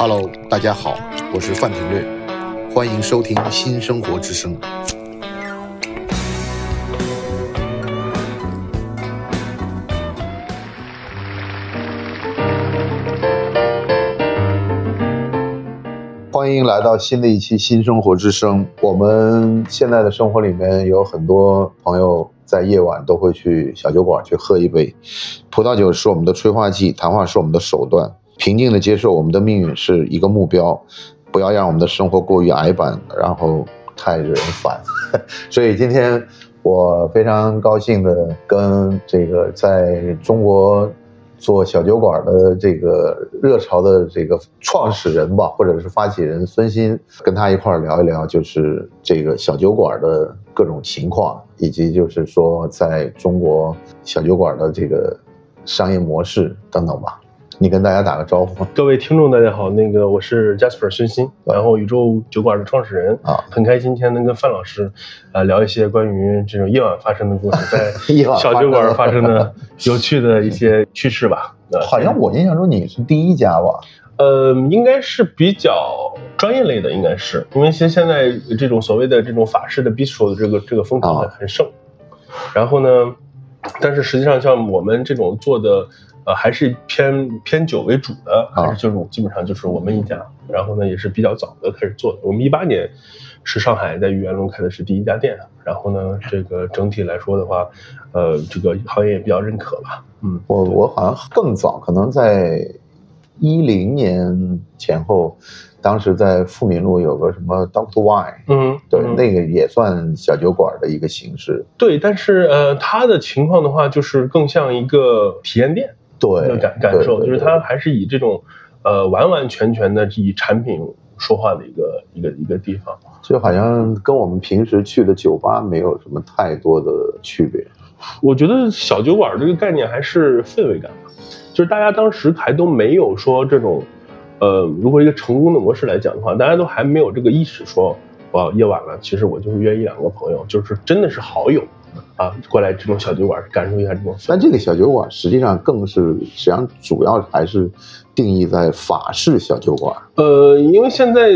Hello，大家好，我是范廷略，欢迎收听新生活之声。欢迎来到新的一期新生活之声。我们现在的生活里面有很多朋友在夜晚都会去小酒馆去喝一杯。葡萄酒是我们的催化剂，谈话是我们的手段。平静的接受我们的命运是一个目标，不要让我们的生活过于矮板，然后太惹人烦。所以今天我非常高兴的跟这个在中国做小酒馆的这个热潮的这个创始人吧，或者是发起人孙鑫，跟他一块儿聊一聊，就是这个小酒馆的各种情况，以及就是说在中国小酒馆的这个商业模式等等吧。你跟大家打个招呼。各位听众，大家好，那个我是 Jasper 孙鑫，然后宇宙酒馆的创始人啊，很开心今天能跟范老师，啊聊一些关于这种夜晚发生的故事，在 小酒馆发生的 有趣的一些趣事吧。好像我印象中你是第一家吧？呃，应该是比较专业类的，应该是，因为现现在这种所谓的这种法式的 bistro 的这个这个风潮很盛，然后呢，但是实际上像我们这种做的。呃，还是偏偏酒为主的，还是就是基本上就是我们一家，然后呢也是比较早的开始做的。我们一八年是上海在愚园路开的是第一家店，然后呢这个整体来说的话，呃这个行业也比较认可吧。嗯，我我好像更早，可能在一零年前后，当时在富民路有个什么 Doctor Y，嗯，对，那个也算小酒馆的一个形式。对，但是呃它的情况的话，就是更像一个体验店。对，感感受就是它还是以这种，呃，完完全全的以产品说话的一个一个一个地方，就好像跟我们平时去的酒吧没有什么太多的区别。我觉得小酒馆这个概念还是氛围感吧，就是大家当时还都没有说这种，呃，如果一个成功的模式来讲的话，大家都还没有这个意识，说我夜晚了，其实我就是约一两个朋友，就是真的是好友。啊，过来这种小酒馆感受一下这种。但这个小酒馆实际上更是，实际上主要还是定义在法式小酒馆。呃，因为现在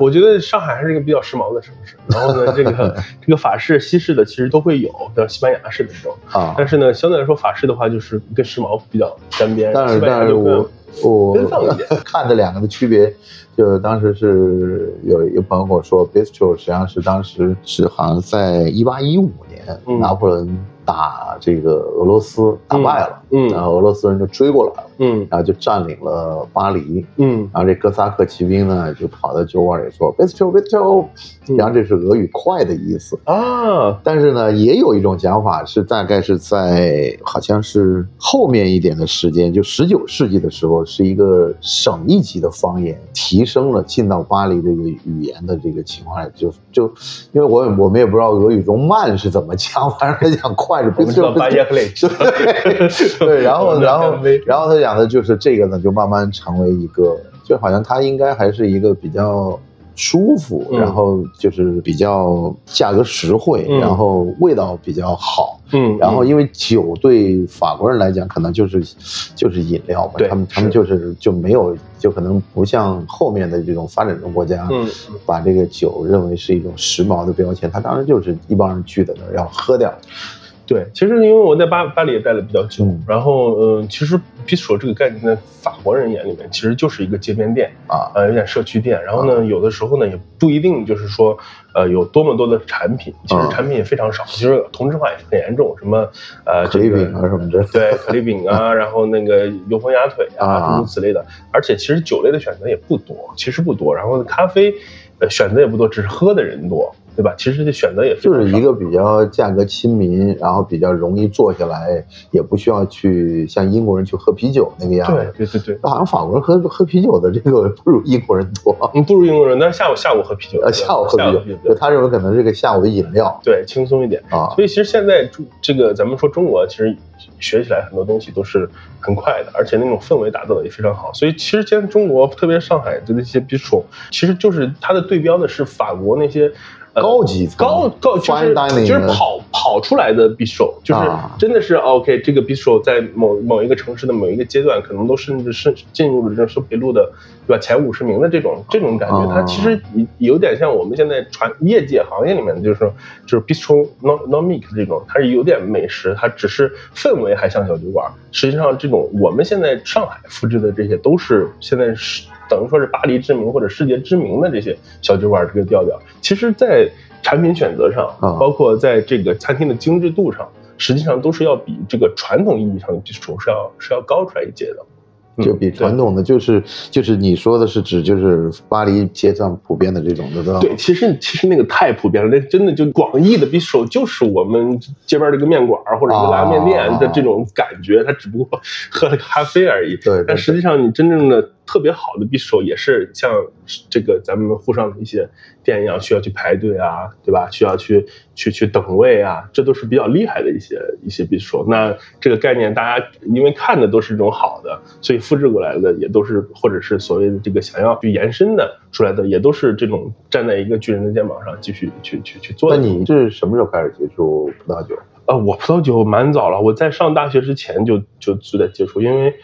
我觉得上海还是一个比较时髦的城市，然后呢，这个 这个法式、西式的其实都会有，像西班牙式的这种啊。但是呢，相对来说法式的话就是跟时髦比较沾边。但是但是我我 看这两个的区别，就当时是有一个朋友跟我说，bistro 实际上是当时是好像在一八一五年。拿破仑打这个俄罗斯打败了，嗯，然后俄罗斯人就追过来了，嗯，然后就占领了巴黎，嗯，然后这哥萨克骑兵呢就跑到酒馆里说 bistro bistro，然后这是俄语快的意思。啊，但是呢也有一种讲法是大概是在好像是后面一点的时间，就十九世纪的时候是一个省一级的方言，提升了进到巴黎这个语言的这个情况，就就因为我我们也不知道俄语中慢是怎么。讲，反正他讲快着，不是巴耶克雷，对对，然后然后然后他讲的就是这个呢，就慢慢成为一个，就好像他应该还是一个比较。舒服，然后就是比较价格实惠，然后味道比较好。嗯，然后因为酒对法国人来讲，可能就是就是饮料嘛，他们他们就是就没有，就可能不像后面的这种发展中国家，嗯，把这个酒认为是一种时髦的标签，他当然就是一帮人聚在那儿要喝掉。对，其实因为我在巴巴黎也待了比较久，然后嗯，其实 bistro 这个概念在法国人眼里面其实就是一个街边店啊，呃，有点社区店。然后呢，有的时候呢也不一定就是说，呃，有多么多的产品，其实产品也非常少，其实同质化也是很严重，什么呃，可丽饼啊什么的，对，可丽饼啊，然后那个油封鸭腿啊，诸如此类的。而且其实酒类的选择也不多，其实不多。然后咖啡，呃，选择也不多，只是喝的人多。对吧？其实这选择也就是一个比较价格亲民，然后比较容易坐下来，也不需要去像英国人去喝啤酒那个样子。对对对对，好像法国人喝喝啤酒的这个不如英国人多。嗯，不如英国人，但是下午下午喝啤酒。呃，下午喝啤酒，就他认为可能这个下午的饮料对轻松一点啊。所以其实现在这个咱们说中国，其实学起来很多东西都是很快的，而且那种氛围打造的也非常好。所以其实现在中国，特别上海的那些 bistro，其实就是它的对标的是法国那些。高级高高就是就是跑跑出来的 bistro，就是真的是 OK，这个 bistro 在某某一个城市的某一个阶段，可能都甚至是进入了这收费录的，对吧？前五十名的这种这种感觉，它其实有点像我们现在传业界行业里面，就是说就是 bistro non non mix 这种，它是有点美食，它只是氛围还像小酒馆。实际上，这种我们现在上海复制的这些，都是现在是。等于说是巴黎知名或者世界知名的这些小酒馆，这个调调，其实，在产品选择上，包括在这个餐厅的精致度上，实际上都是要比这个传统意义上的 bistro 是要是要高出来一截的。就比传统的就是就是你说的是指就是巴黎街上普遍的这种的，对吧？对，其实其实那个太普遍了，那真的就广义的 bistro 就是我们街边这个面馆或者一个拉面店的这种感觉，它只不过喝了咖啡而已。对，但实际上你真正的。特别好的 bistro 也是像这个咱们沪上的一些店一样，需要去排队啊，对吧？需要去去去等位啊，这都是比较厉害的一些一些 bistro。那这个概念大家因为看的都是这种好的，所以复制过来的也都是，或者是所谓的这个想要去延伸的出来的，也都是这种站在一个巨人的肩膀上继续去去去做。那你是什么时候开始接触葡萄酒？呃，我葡萄酒蛮早了，我在上大学之前就就就在接触，因为。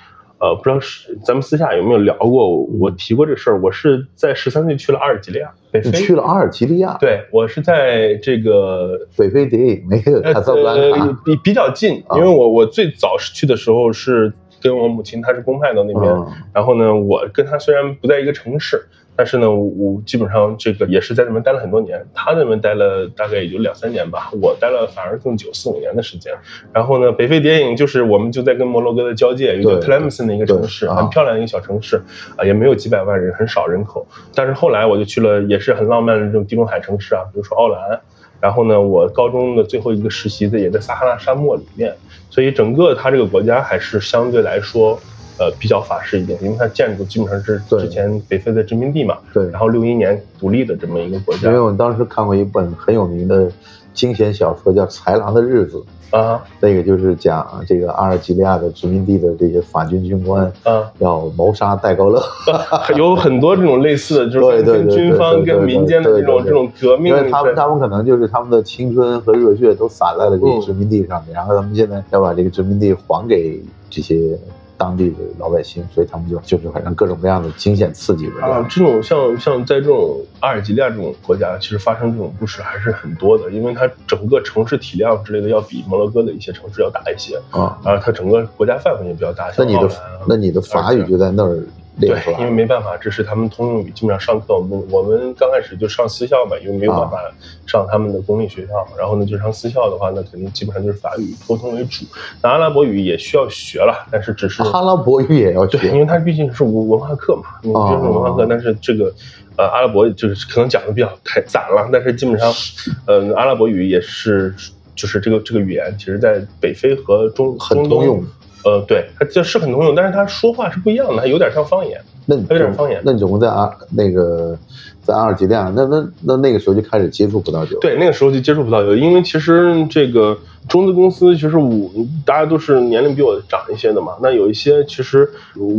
呃，不知道是咱们私下有没有聊过？我提过这事儿。我是在十三岁去了阿尔及利亚，北非。去了阿尔及利亚？对，我是在这个北非谍影没有卡萨布兰卡，比比较近。因为我我最早是去的时候是跟我母亲，她是公派到那边，然后呢，我跟她虽然不在一个城市。但是呢，我基本上这个也是在那边待了很多年，他那边待了大概也就两三年吧，我待了反而更久，四五年的时间。然后呢，北非谍影就是我们就在跟摩洛哥的交界，一个特莱姆森的一个城市，很漂亮的一个小城市，啊，也没有几百万人，很少人口。但是后来我就去了，也是很浪漫的这种地中海城市啊，比如说奥兰。然后呢，我高中的最后一个实习在也在撒哈拉沙漠里面，所以整个它这个国家还是相对来说。呃，比较法式一点，因为它建筑基本上是之前北非的殖民地嘛。对。然后六一年独立的这么一个国家。因为我当时看过一本很有名的惊险小说，叫《豺狼的日子》啊，那个就是讲这个阿尔及利亚的殖民地的这些法军军官啊，要谋杀戴高乐。有很多这种类似的，就是跟军方跟民间的这种这种革命。因为他们他们可能就是他们的青春和热血都洒在了这个殖民地上面，然后他们现在要把这个殖民地还给这些。当地的老百姓，所以他们就就是反正各种各样的惊险刺激的啊，这种像像在这种阿尔及利亚这种国家，其实发生这种故事还是很多的，因为它整个城市体量之类的要比摩洛哥的一些城市要大一些啊，然后它整个国家范围也比较大。那你的那你的法语就在那儿。对，因为没办法，这是他们通用语。基本上上课，我们我们刚开始就上私校嘛，因为没有办法上他们的公立学校。然后呢，就上私校的话，那肯定基本上就是法语沟通为主。那阿拉伯语也需要学了，但是只是阿拉伯语也要学，因为它毕竟是文文化课嘛，毕竟是文化课。但是这个呃，阿拉伯就是可能讲的比较太散了，但是基本上，呃，阿拉伯语也是就是这个这个语言，其实在北非和中中东用。呃，对，它这是很通用，但是他说话是不一样的，它有点像方言。那有点方言。那你总共在啊那个在阿尔及利亚，那那那那个时候就开始接触葡萄酒。对，那个时候就接触葡萄酒，因为其实这个中资公司，其实我大家都是年龄比我长一些的嘛。那有一些其实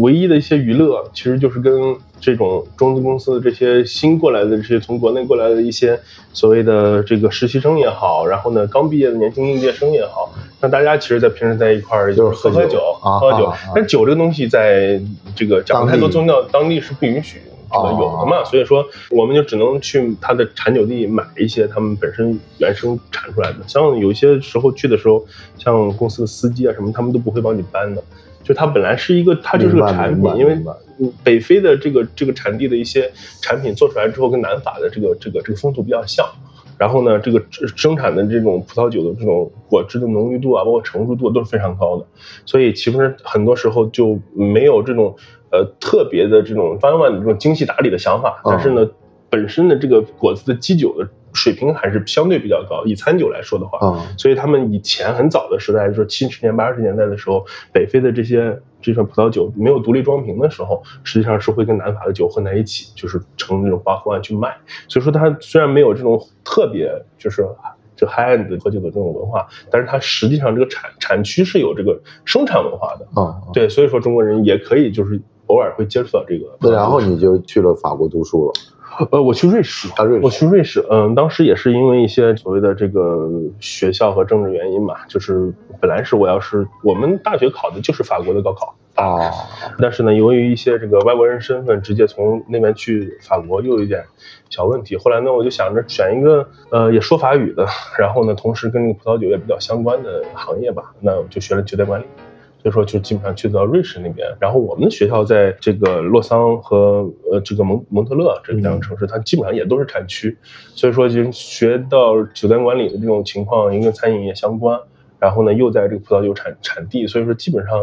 唯一的一些娱乐，其实就是跟这种中资公司的这些新过来的这些从国内过来的一些所谓的这个实习生也好，然后呢刚毕业的年轻应届生也好。那大家其实，在平时在一块儿就是喝喝酒，喝喝酒。但酒这个东西，在这个讲太多宗教当地是不允许这个有的嘛，所以说我们就只能去它的产酒地买一些他们本身原生产出来的。像有些时候去的时候，像公司的司机啊什么，他们都不会帮你搬的。就它本来是一个，它就是个产品，因为北非的这个这个产地的一些产品做出来之后，跟南法的这个这个这个风土比较像。然后呢，这个生产的这种葡萄酒的这种果汁的浓郁度啊，包括成熟度都是非常高的，所以其实很多时候就没有这种呃特别的这种弯弯的这种精细打理的想法。但是呢，本身的这个果子的基酒的水平还是相对比较高。以餐酒来说的话，所以他们以前很早的时代，就是七十年八十年代的时候，北非的这些。这种葡萄酒没有独立装瓶的时候，实际上是会跟南法的酒混在一起，就是成那种花湖案去卖。所以说，它虽然没有这种特别就是就 high end 喝酒的这种文化，但是它实际上这个产产区是有这个生产文化的啊。对，所以说中国人也可以就是偶尔会接触到这个。那然后你就去了法国读书了。呃，我去瑞士，啊瑞士我去瑞士，嗯，当时也是因为一些所谓的这个学校和政治原因嘛，就是本来是我要是我们大学考的就是法国的高考，啊，但是呢，由于一些这个外国人身份，直接从那边去法国又有一点小问题。后来呢，我就想着选一个呃也说法语的，然后呢，同时跟这个葡萄酒也比较相关的行业吧，那我就学了酒店管理。所以说，就基本上去到瑞士那边。然后我们的学校在这个洛桑和呃这个蒙蒙特勒这两个城市，它基本上也都是产区。所以说，就学到酒店管理的这种情况，因为跟餐饮业相关。然后呢，又在这个葡萄酒产产地，所以说基本上，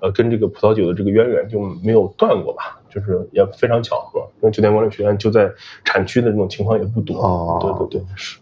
呃，跟这个葡萄酒的这个渊源就没有断过吧，就是也非常巧合，因为酒店管理学院就在产区的这种情况也不多。哦对对对，是。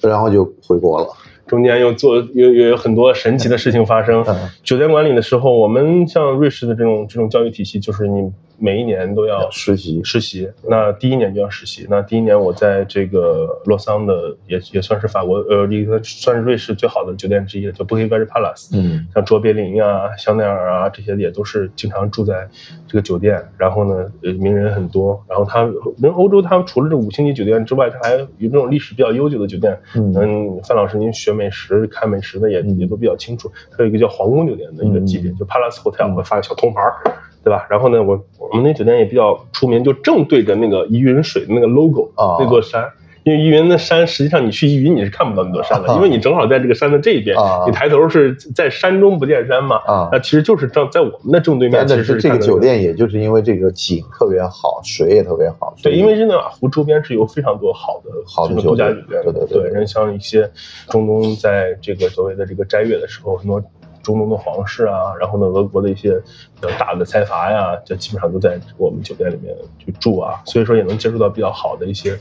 然后就回国了。中间又做又又有很多神奇的事情发生。嗯酒店管理的时候，我们像瑞士的这种这种教育体系，就是你每一年都要实习实习。那第一年就要实习。那第一年我在这个洛桑的也也算是法国呃一个算是瑞士最好的酒店之一了，叫 Bouquet Palace。嗯像卓别林啊、香奈儿啊这些也都是经常住在这个酒店，然后呢，呃，名人很多。然后他，因为欧洲它除了这五星级酒店之外，它还有这种历史比较悠久的酒店。嗯嗯，范老师您学美食、看美食的也嗯也都比较清楚。它有一个叫皇宫酒店的一个级别，嗯就 Palace Hotel 会发个小铜牌儿。对吧？然后呢，我我们那酒店也比较出名，就正对着那个依云水的那个 logo，、啊那座山。因为依云的山，实际上你去依云你是看不到那座山的，啊因为你正好在这个山的这一边，啊你抬头是在山中不见山嘛。啊那其实就是正在我们的正对面，其实这个酒店，也就是因为这个景特别好，水也特别好，对，因为日内瓦湖周边是有非常多好的好的度假酒店对对对人像一些中东在这个所谓的这个斋月的时候，很多中东的皇室啊，然后呢，俄国的一些比较大的财阀呀，这基本上都在我们酒店里面去住啊，所以说也能接触到比较好的一些。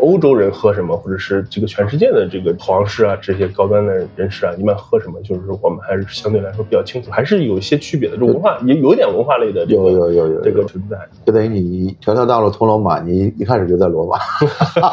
欧洲人喝什么，或者是这个全世界的这个皇室啊，这些高端的人士啊，一般喝什么，就是我们还是相对来说比较清楚，还是有一些区别的。这文化 也有一点文化类的这个有有有有这个存在。就等于你条条大路通罗马，你一开始就在罗马。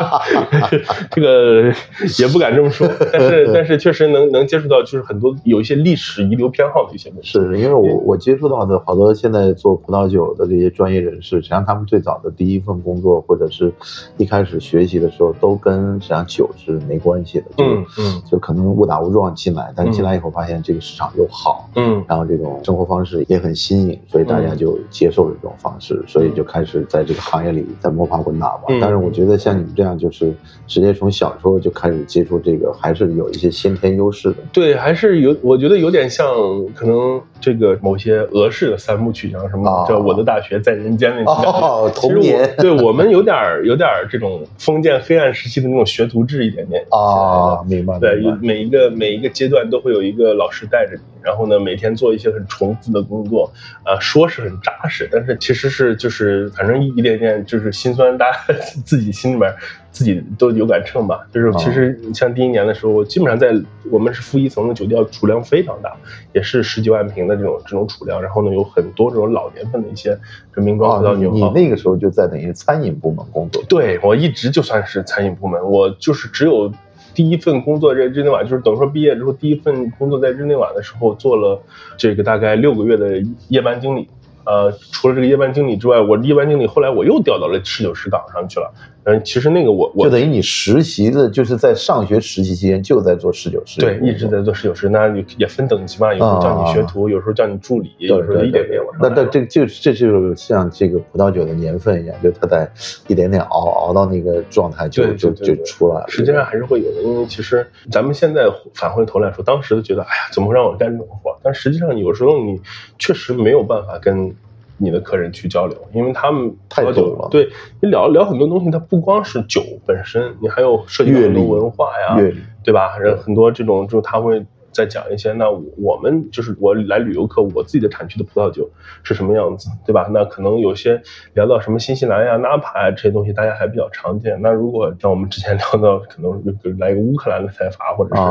这个也不敢这么说，但是但是确实能能接触到，就是很多有一些历史遗留偏好的一些东西。是因为我我接触到的好多现在做葡萄酒的这些专业人士，实际上他们最早的第一份工作或者是一开始学习的时候，都跟实际上酒是没关系的，就嗯嗯就可能误打误撞进来，但是进来以后发现这个市场又好，嗯然后这种生活方式也很新颖，所以大家就接受了这种方式，所以就开始在这个行业里在摸爬滚打吧。嗯但是我觉得像你们这样，就是直接从小时候就开始接触这个，还是有一些先天优势的。对，还是有，我觉得有点像可能这个某些俄式的三部曲，像什么哦叫《我的大学在人间》那种。哦，其实童年我对我们有点有点这种封建黑暗时期的那种学徒制一点点啊，明白对。每一个每一个阶段都会有一个老师带着你，然后呢，每天做一些很重复的工作，啊、说是很扎实，但是其实是就是反正一点点就是心酸，大家 自己心里面自己都有杆秤吧。就是其实像第一年的时候，基本上在我们是负一层的酒店，储量非常大，也是十几万瓶的这种这种储量，然后呢有很多这种老年份的一些这名庄葡萄哦，你酒。你那个时候就在等于餐饮部门工作。对我一直就算是餐饮部门，我就是只有第一份工作在日内瓦，就是等于说毕业之后第一份工作在日内瓦的时候做了这个大概六个月的夜班经理。呃，除了这个夜班经理之外，我夜班经理后来我又调到了侍酒师岗上去了。嗯，其实那个我我就等于你实习的，就是在上学实习期间就在做侍酒师。对一直在做侍酒师，那也也分等级嘛，有时候叫你学徒，有时候叫你助理，对。有时候对一点点往上那这就这就像这个葡萄酒的年份一样，就它在一点点熬熬到那个状态就就就出来了。实际上还是会有的，因为其实咱们现在返回头来说，当时都觉得，哎呀，怎么会让我干这种活？但实际上有时候你确实没有办法跟你的客人去交流，因为他们太懂了对你聊聊很多东西，它不光是酒本身，你还有涉及到很多文化呀，对吧？人很多这种，就他会再讲一些。那我们就是我来旅游客，我自己的产区的葡萄酒是什么样子，对吧？那可能有些聊到什么新西兰呀、纳帕呀这些东西，大家还比较常见。那如果像我们之前聊到，可能来一个乌克兰的财阀，或者是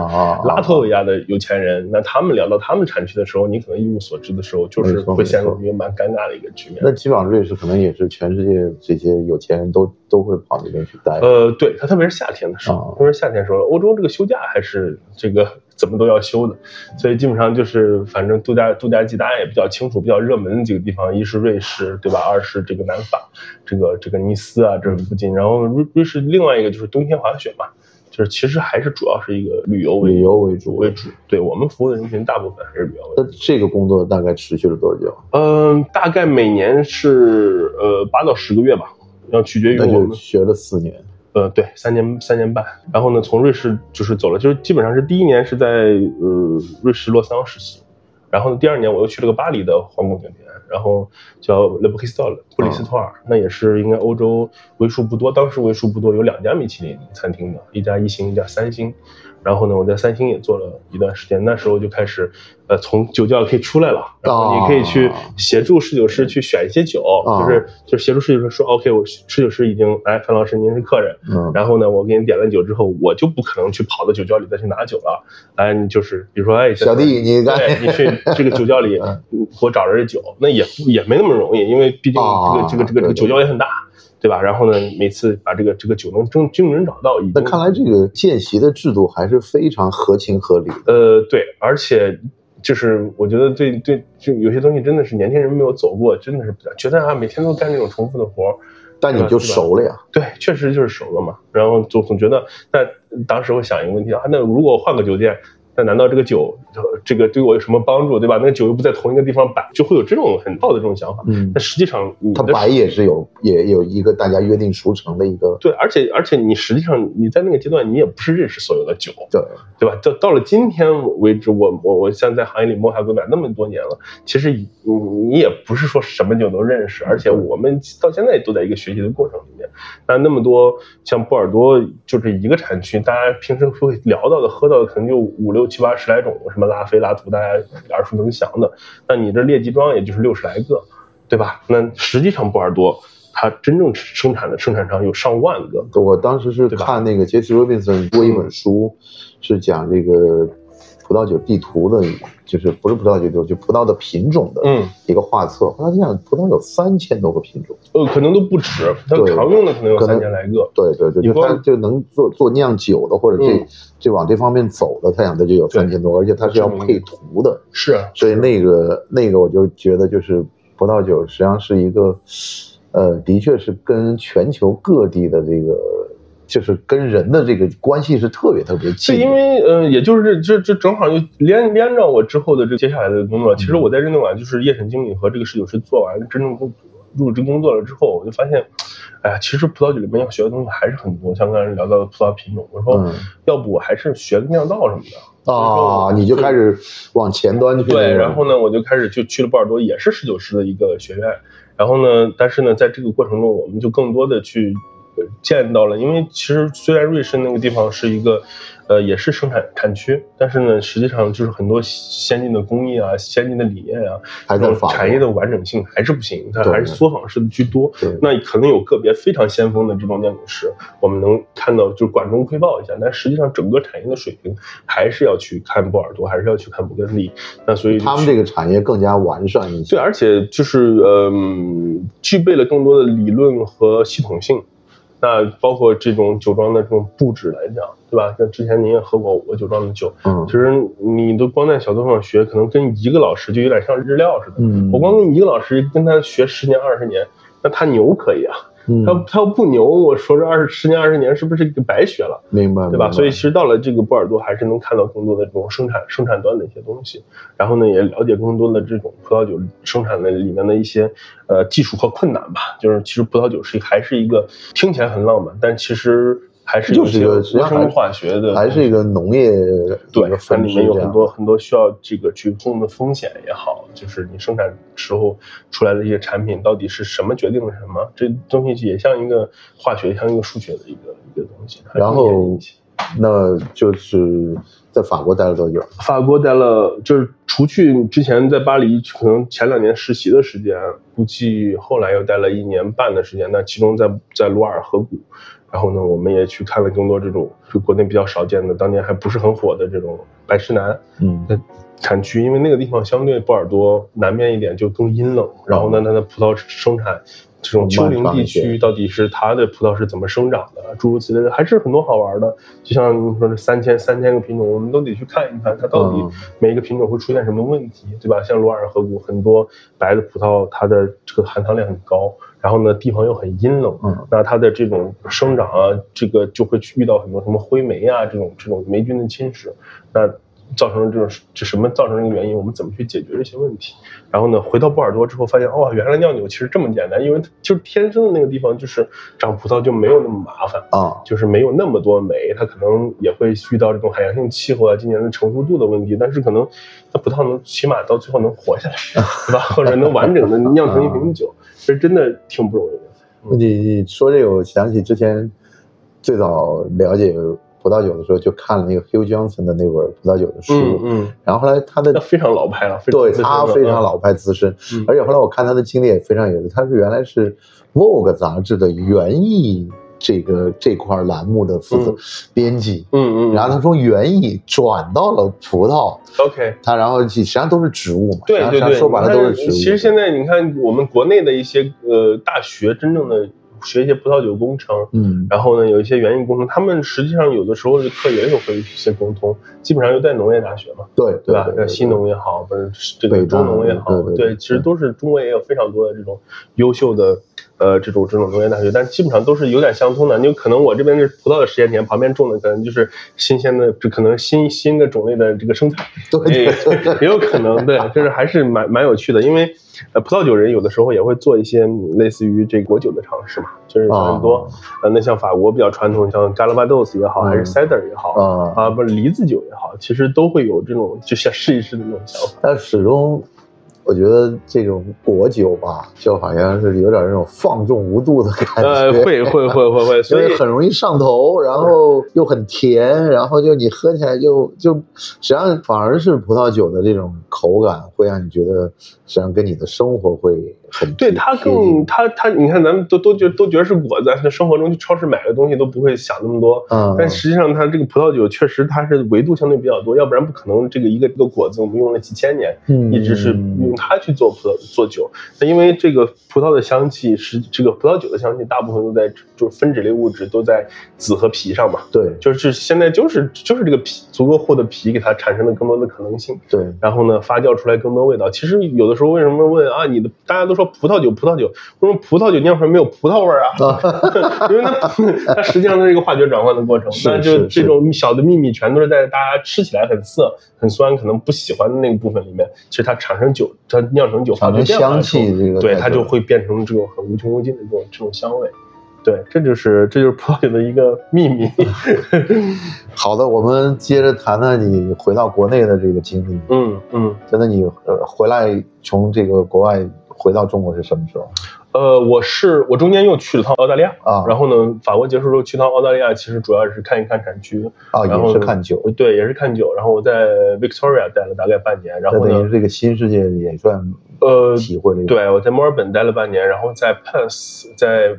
拉脱维亚的有钱人，那他们聊到他们产区的时候，你可能一无所知的时候，就是会陷入一个蛮尴尬的一个局面。那基本上瑞士可能也是全世界这些有钱人都都会跑那边去待。呃，对，它特别是夏天的时候啊，特别是夏天的时候，欧洲这个休假还是这个怎么都要修的，所以基本上就是反正度假度假季大家也比较清楚，比较热门的几个地方，一是瑞士，对吧？二是这个南法，这个这个尼斯啊这附近，然后瑞瑞士另外一个就是冬天滑雪嘛。就是其实还是主要是一个旅游旅游为主为主，对我们服务的人群大部分还是旅游。那这个工作大概持续了多久？嗯，大概每年是呃八到十个月吧，要取决于我们学了四年。呃，对，三年三年半。然后呢，从瑞士就是走了，就是基本上是第一年是在呃瑞士洛桑实习，然后呢第二年我又去了个巴黎的皇宫酒店。然后叫 Le b o u s t o l 布里斯托尔，那也是应该欧洲为数不多，当时为数不多有两家米其林餐厅的，一家一星，一家三星。然后呢，我在三星也做了一段时间，那时候就开始，呃，从酒窖可以出来了，然后你可以去协助侍酒师去选一些酒，就是就是协助侍酒师说，OK，我侍酒师已经哎，范老师您是客人，嗯，然后呢，我给你点了酒之后，我就不可能去跑到酒窖里再去拿酒了，哎，你就是比如说，哎，小弟，你对，你去 这个酒窖里给我找着这酒，那也也没那么容易，因为毕竟这个这个这个这个酒窖也很大。对吧？然后呢，每次把这个这个酒能精精准找到。那看来这个见习的制度还是非常合情合理。呃，对，而且就是我觉得对对，就有些东西真的是年轻人没有走过，真的是觉得啊，每天都干这种重复的活儿，但你就熟了呀。对，确实就是熟了嘛。然后总总觉得，那当时我想一个问题啊，那如果换个酒店？那难道这个酒，这个对我有什么帮助，对吧？那个酒又不在同一个地方摆，就会有这种很套的这种想法。嗯，那实际上，它摆也是有，也有一个大家约定俗成的一个。对，而且而且你实际上你在那个阶段，你也不是认识所有的酒，对对吧？到到了今天为止，我我我现在在行业里摸爬滚打那么多年了，其实你你也不是说什么酒都认识，而且我们到现在都在一个学习的过程里面。那那么多像波尔多就这一个产区，大家平时会聊到的、喝到的，可能就五六。七八十来种，什么拉菲、拉图，大家耳熟能详的。那你这列级庄也就是六十来个，对吧？那实际上波尔多它真正生产的生产商有上万个。我当时是看那个杰西·罗宾森过一本书，是讲这个。葡萄酒地图的，就是不是葡萄酒地图，就葡萄的品种的一个画册。他想葡萄有三千多个品种，呃，可能都不止。它常用的可能有三千来个。对对对，就他就能做做酿酒的，或者这这往这方面走的，他想的就有三千多，而且他是要配图的。是，所以那个那个我就觉得，就是葡萄酒实际上是一个，呃，的确是跟全球各地的这个。就是跟人的这个关系是特别特别近，是因为呃，也就是这这这正好就连连着我之后的这接下来的工作。其实我在日内瓦就是夜审经理和这个侍酒师做完真正入入职工作了之后，我就发现，哎呀，其实葡萄酒里面要学的东西还是很多。像刚才聊到的葡萄品种，我说要不我还是学个酿造什么的啊，你就开始往前端去。对，然后呢，我就开始就去了波尔多，也是侍酒师的一个学院。然后呢，但是呢，在这个过程中，我们就更多的去。见到了，因为其实虽然瑞士那个地方是一个。呃，也是生产产区，但是呢，实际上就是很多先进的工艺啊、先进的理念啊，还在产业的完整性还是不行，它还是作坊式的居多。那可能有个别非常先锋的这种酿酒师，我们能看到就是管中窥豹一下，但实际上整个产业的水平还是要去看波尔多，还是要去看勃艮第。那所以他们这个产业更加完善一些。对，而且就是嗯，具备了更多的理论和系统性。那包括这种酒庄的这种布置来讲。对吧？像之前您也喝过我酒庄的酒，嗯，其实你都光在小作坊学，可能跟一个老师就有点像日料似的。嗯，我光跟一个老师跟他学十年二十年，那他牛可以啊。他他要不牛，我说这二十十年二十年是不是白学了？明白，对吧？所以其实到了这个波尔多，还是能看到更多的这种生产生产端的一些东西，然后呢，也了解更多的这种葡萄酒生产的里面的一些呃技术和困难吧。就是其实葡萄酒是还是一个听起来很浪漫，但其实。还是就是一个生物化学的，还是一个农业对，它里面有很多很多需要这个去控的风险也好，就是你生产时候出来的一些产品到底是什么决定了什么，这东西也像一个化学，像一个数学的一个一个东西。然后，那就是在法国待了多久？法国待了，就是除去之前在巴黎可能前两年实习的时间，估计后来又待了一年半的时间。那其中在在鲁尔河谷。然后呢，我们也去看了更多这种就国内比较少见的，当年还不是很火的这种白石楠，嗯，的产区，因为那个地方相对波尔多南面一点就更阴冷，然后呢，它的葡萄生产这种丘陵地区到底是它的葡萄是怎么生长的，诸如此类的，还是很多好玩的。就像你说这三千三千个品种，我们都得去看一看，它到底每一个品种会出现什么问题，对吧？像罗尔河谷很多白的葡萄，它的这个含糖量很高，然后呢地方又很阴冷，嗯那它的这种生长啊，这个就会去遇到很多什么灰霉啊这种这种霉菌的侵蚀，那。造成了这种这什么造成这个原因？我们怎么去解决这些问题？然后呢，回到波尔多之后，发现哦，原来酿酒其实这么简单，因为就是天生的那个地方就是长葡萄就没有那么麻烦啊，就是没有那么多霉，它可能也会遇到这种海洋性气候啊、今年的成熟度的问题，但是可能它葡萄能起码到最后能活下来，对吧？或者能完整的酿成一瓶酒，这真的挺不容易的。你你说这个，我想起之前最早了解。葡萄酒的时候就看了那个 Hugh Johnson 的那本葡萄酒的书，嗯，然后后来他的非常老派了，对他非常老派资深，而且后来我看他的经历也非常有意思，他是原来是 Vogue 杂志的园艺这个这块栏目的负责编辑，嗯嗯，然后他从园艺转到了葡萄，OK，他然后实际上都是植物嘛，对对对，说白了都是植物。其实现在你看我们国内的一些呃大学真正的。学一些葡萄酒工程，嗯，然后呢，有一些园艺工程，他们实际上有的时候的课也有会一些沟通，基本上又在农业大学嘛，对对吧？西农也好，不是这个中农也好，对，其实都是中国也有非常多的这种优秀的呃这种这种农业大学，但基本上都是有点相通的。你可能我这边是葡萄的实验田，旁边种的可能就是新鲜的，这可能新新的种类的这个生菜，对，也有 可能，对，就是还是蛮蛮有趣的，因为。呃，葡萄酒人有的时候也会做一些类似于这个果酒的尝试嘛，就是很多，呃，那像法国比较传统，像 Galabados 也好，还是 Cider 也好，啊，不是梨子酒也好，其实都会有这种就想试一试的那种想法，但始终。我觉得这种果酒吧，就好像是有点那种放纵无度的感觉，会会会会会，所以很容易上头，然后又很甜，然后就你喝起来就就，实际上反而是葡萄酒的这种口感会让你觉得，实际上跟你的生活会。对它更它它，你看咱们都都觉都觉得是果子，在生活中去超市买个东西都不会想那么多。嗯，但实际上它这个葡萄酒确实它是维度相对比较多，要不然不可能这个一个一个果子我们用了几千年，一直是用它去做葡萄做酒。那因为这个葡萄的香气是这个葡萄酒的香气，大部分都在就是分子类物质都在籽和皮上嘛。对，就是现在就是就是这个皮足够厚的皮给它产生了更多的可能性。对，然后呢发酵出来更多味道。其实有的时候为什么问啊你的大家都说。说葡萄酒，葡萄酒，为什么葡萄酒酿出来没有葡萄味儿啊？因为它它实际上是一个化学转换的过程，那就这种小的秘密全都是在大家吃起来很涩、很酸，可能不喜欢的那个部分里面，其实它产生酒，它酿成酒，化学香气，这个对它就会变成这种很无穷无尽的这种这种香味。对，这就是这就是葡萄酒的一个秘密。好的，我们接着谈谈你回到国内的这个经历。嗯嗯，真的，你呃回来从这个国外回到中国是什么时候？呃，我是我中间又去了趟澳大利亚啊，然后呢，法国结束之后去趟澳大利亚，其实主要是看一看产区啊，也是看酒，对，也是看酒。然后我在 Victoria 待了大概半年，然后等于这个新世界也算呃体会了。对，我在墨尔本待了半年，然后在 Perth，在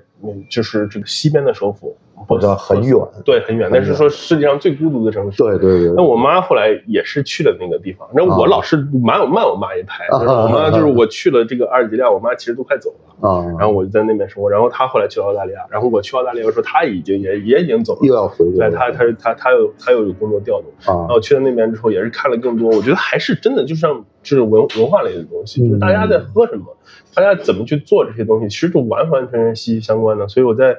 就是这个西边的首府。我知道很远，对，很远。那是说世界上最孤独的城市。对对对。那我妈后来也是去了那个地方。那我老是慢慢我妈一拍。我妈就是我去了这个阿尔及利亚，我妈其实都快走了。啊。然后我就在那边生活。然后她后来去了澳大利亚。然后我去澳大利亚的时候，她已经也也已经走了。又要回对，她她她她又她又有工作调动。啊。然后去了那边之后，也是看了更多。我觉得还是真的，就像就是文文化类的东西，就是大家在喝什么，大家怎么去做这些东西，其实就完完全全息息相关的。所以我在。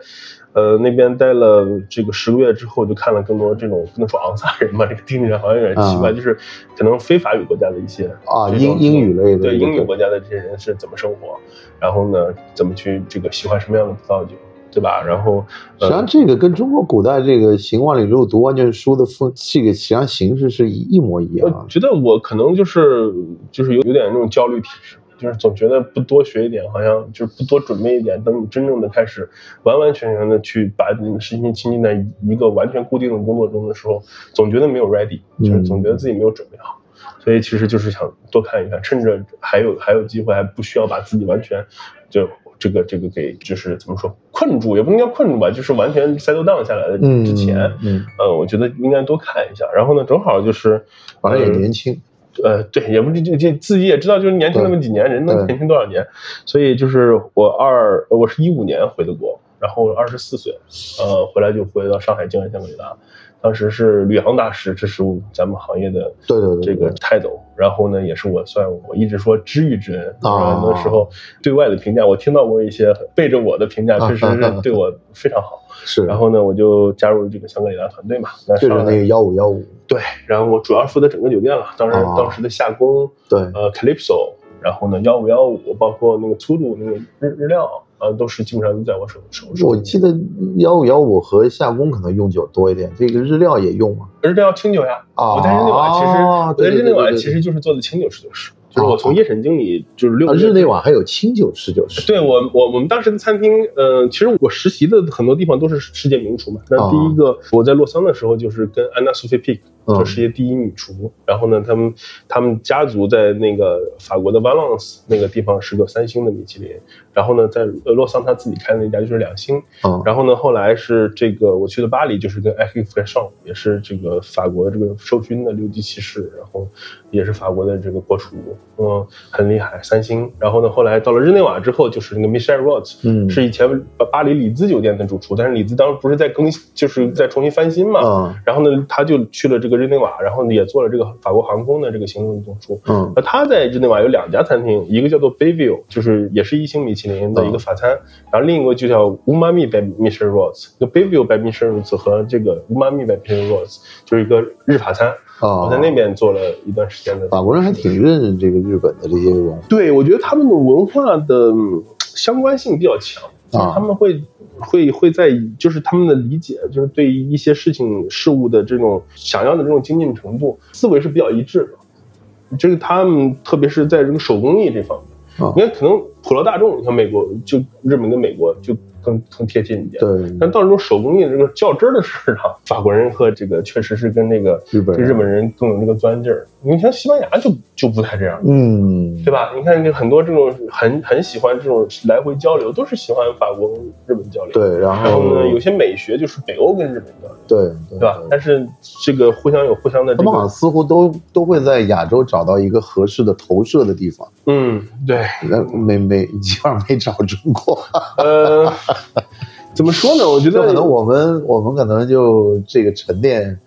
呃，那边待了这个十个月之后，就看了更多这种不能说昂萨人吧，这个听起来好像有点奇怪，就是可能非法语国家的一些啊英英语类的对英语国家的这些人是怎么生活，然后呢，怎么去这个喜欢什么样的葡萄酒，对吧？然后实际上这个跟中国古代这个行万里路读万卷书的风这个实际上形式是一模一样。我觉得我可能就是就是有有点那种焦虑体质。就是总觉得不多学一点，好像就是不多准备一点。等你真正的开始完完全全的去把你的身心倾尽在一个完全固定的工作中的时候，总觉得没有 ready，就是总觉得自己没有准备好。所以其实就是想多看一看，趁着还有还有机会，还不需要把自己完全就这个这个给就是怎么说困住，也不能叫困住吧，就是完全 settle down 下来的之前，嗯，呃，我觉得应该多看一下。然后呢，正好就是反正也年轻。呃，对，也不就就就自己也知道，就是年轻那么几年，人能年轻多少年？所以就是我二，我是一五年回的国，然后二十四岁，呃，回来就回到上海静安香格里拉。当时是旅行大师，这是咱们行业的对对这个泰斗。然后呢，也是我算我一直说知遇之恩。啊，很多时候对外的评价，我听到过一些背着我的评价，确实是对我非常好。是。然后呢，我就加入了这个香格里拉团队嘛。就是那个幺五幺五。对，然后我主要负责整个酒店了。当然，当时的夏宫，对，呃，Calypso，然后呢，幺五幺五，包括那个粗度那个日日料。呃，都是基本上都在我手手里。我记得幺五幺五和夏宫可能用酒多一点，这个日料也用吗？日料清酒呀。啊。我在日内瓦其实，我在日内瓦其实就是做的清酒侍酒师，就是我从夜审经理就是六。日内瓦还有清酒侍酒师。对我，我我们当时的餐厅，呃，其实我实习的很多地方都是世界名厨嘛。那第一个我在洛桑的时候，就是跟安娜苏菲皮克。做世界第一女厨，然后呢，他们他们家族在那个法国的 Valence 那个地方是个三星的米其林，然后呢，在洛桑他自己开的那家就是两星，然后呢，后来是这个我去的巴黎，就是跟 a c f r e s h o n 也是这个法国这个授勋的六级骑士，然后也是法国的这个国厨，嗯，很厉害，三星。然后呢，后来到了日内瓦之后，就是那个 Michel Rot，嗯，是以前巴巴黎里兹酒店的主厨，但是里兹当时不是在更新，就是在重新翻新嘛，嗯然后呢，他就去了这个。日内瓦，然后呢也做了这个法国航空的这个行政总厨。嗯，那他在日内瓦有两家餐厅，一个叫做 Bayview，就是也是一星米其林的一个法餐，然后另一个就叫 Umami by Michelin Rose。那 Bayview by Michelin Rose 和这个 Umami by Michelin Rose 就是一个日法餐。啊，我在那边做了一段时间的。法国人还挺认这个日本的这些文化。对，我觉得他们的文化的相关性比较强，就是他们会。会会在就是他们的理解，就是对一些事情事物的这种想要的这种精进程度，思维是比较一致的。这个他们特别是在这个手工艺这方面，你看可能普罗大众，你像美国就日本跟美国就。更更贴近一点，对。但到这种手工艺这个较真儿的事上，法国人和这个确实是跟那个日本日本人更有那个钻劲儿。你像西班牙就就不太这样，嗯，对吧？你看，就很多这种很很喜欢这种来回交流，都是喜欢法国日本交流。对，然后呢，有些美学就是北欧跟日本交流，对对吧？但是这个互相有互相的，他们好像似乎都都会在亚洲找到一个合适的投射的地方。嗯，对，那没没基本上没找中国。呃。怎么说呢？我觉得可能我们我们可能就这个沉淀，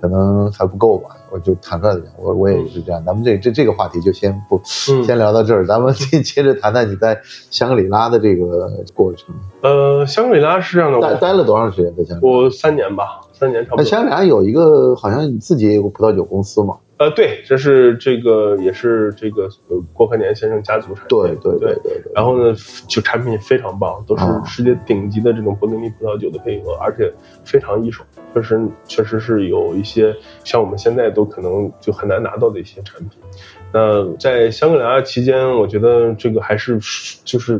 可能还不够吧。我就坦率的讲，我我也是这样。咱们这这这个话题就先不先聊到这儿，咱们接 接着谈谈你在香格里拉的这个过程。呃，香格里拉是这样的，待待了多长时间在香？我三年吧，三年差不多。那香格里拉有一个好像你自己也有个葡萄酒公司嘛？呃，对，这是这个也是这个呃郭鹤年先生家族产对对对对对。然后呢，就产品非常棒，都是世界顶级的这种勃艮第葡萄酒的配额，而且非常一手，确实确实是有一些像我们现在都可能就很难拿到的一些产品。那在香格里拉期间，我觉得这个还是就是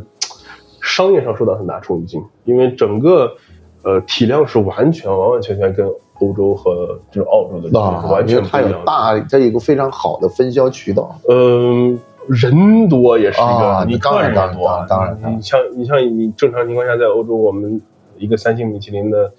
商业上受到很大冲击，因为整个呃体量是完全完完全全跟。欧洲和就是澳洲的完全不一样，大，它有一个非常好的分销渠道。嗯，人多也是一个，你当然多，当然，你像你像你正常情况下在欧洲，我们一个三星米其林的，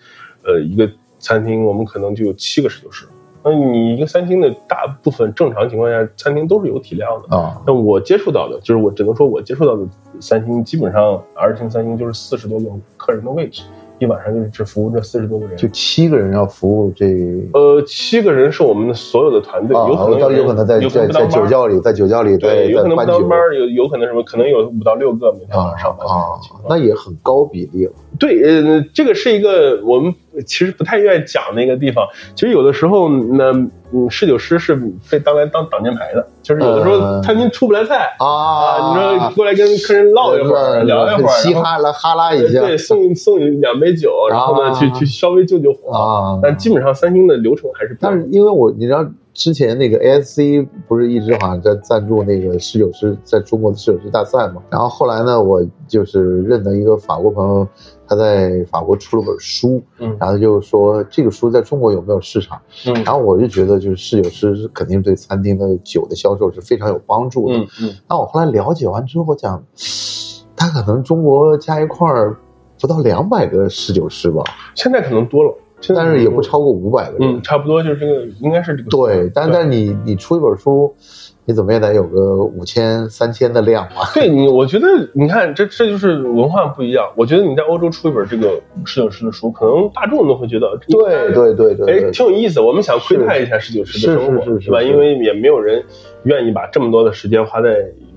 呃，一个餐厅，我们可能就有七个侍酒师。那你一个三星的大部分正常情况下，餐厅都是有体量的啊。那我接触到的，就是我只能说我接触到的三星，基本上 R 星三星就是四十多个客人的位置。一晚上就是只服务这四十多个人，就七个人要服务这。呃，七个人是我们的所有的团队，有可能有可能在在在酒窖里，在酒窖里对，有可能不当班有有可能什么，可能有五到六个每天晚上上班啊，那也很高比例了。对，呃，这个是一个我们其实不太愿意讲那个地方。其实有的时候，呢嗯，侍酒师是被当来当挡箭牌的，就是有的时候餐厅出不来菜啊，你说过来跟客人唠一会儿，聊一会儿，嘻哈啦哈拉一下，对，送送你两杯酒，然后呢，去去稍微救救火啊。但基本上三星的流程还是，但是因为我你知道。之前那个 ASC 不是一直好像在赞助那个侍酒师在中国的侍酒师大赛嘛？然后后来呢，我就是认得一个法国朋友，他在法国出了本书，嗯，然后就说这个书在中国有没有市场？嗯，然后我就觉得就是侍酒师肯定对餐厅的酒的销售是非常有帮助的，嗯嗯。那我后来了解完之后讲，他可能中国加一块儿不到两百个侍酒师吧？现在可能多了。但是也不超过五百个人。嗯，差不多就是这个，应该是这个。对，但但你你出一本书。你怎么也得有个五千、三千的量吧？对你，我觉得你看，这这就是文化不一样。我觉得你在欧洲出一本这个十九师的书，可能大众都会觉得，对对对对，哎，挺有意思。我们想窥探一下十九师的生活，是吧？因为也没有人愿意把这么多的时间花在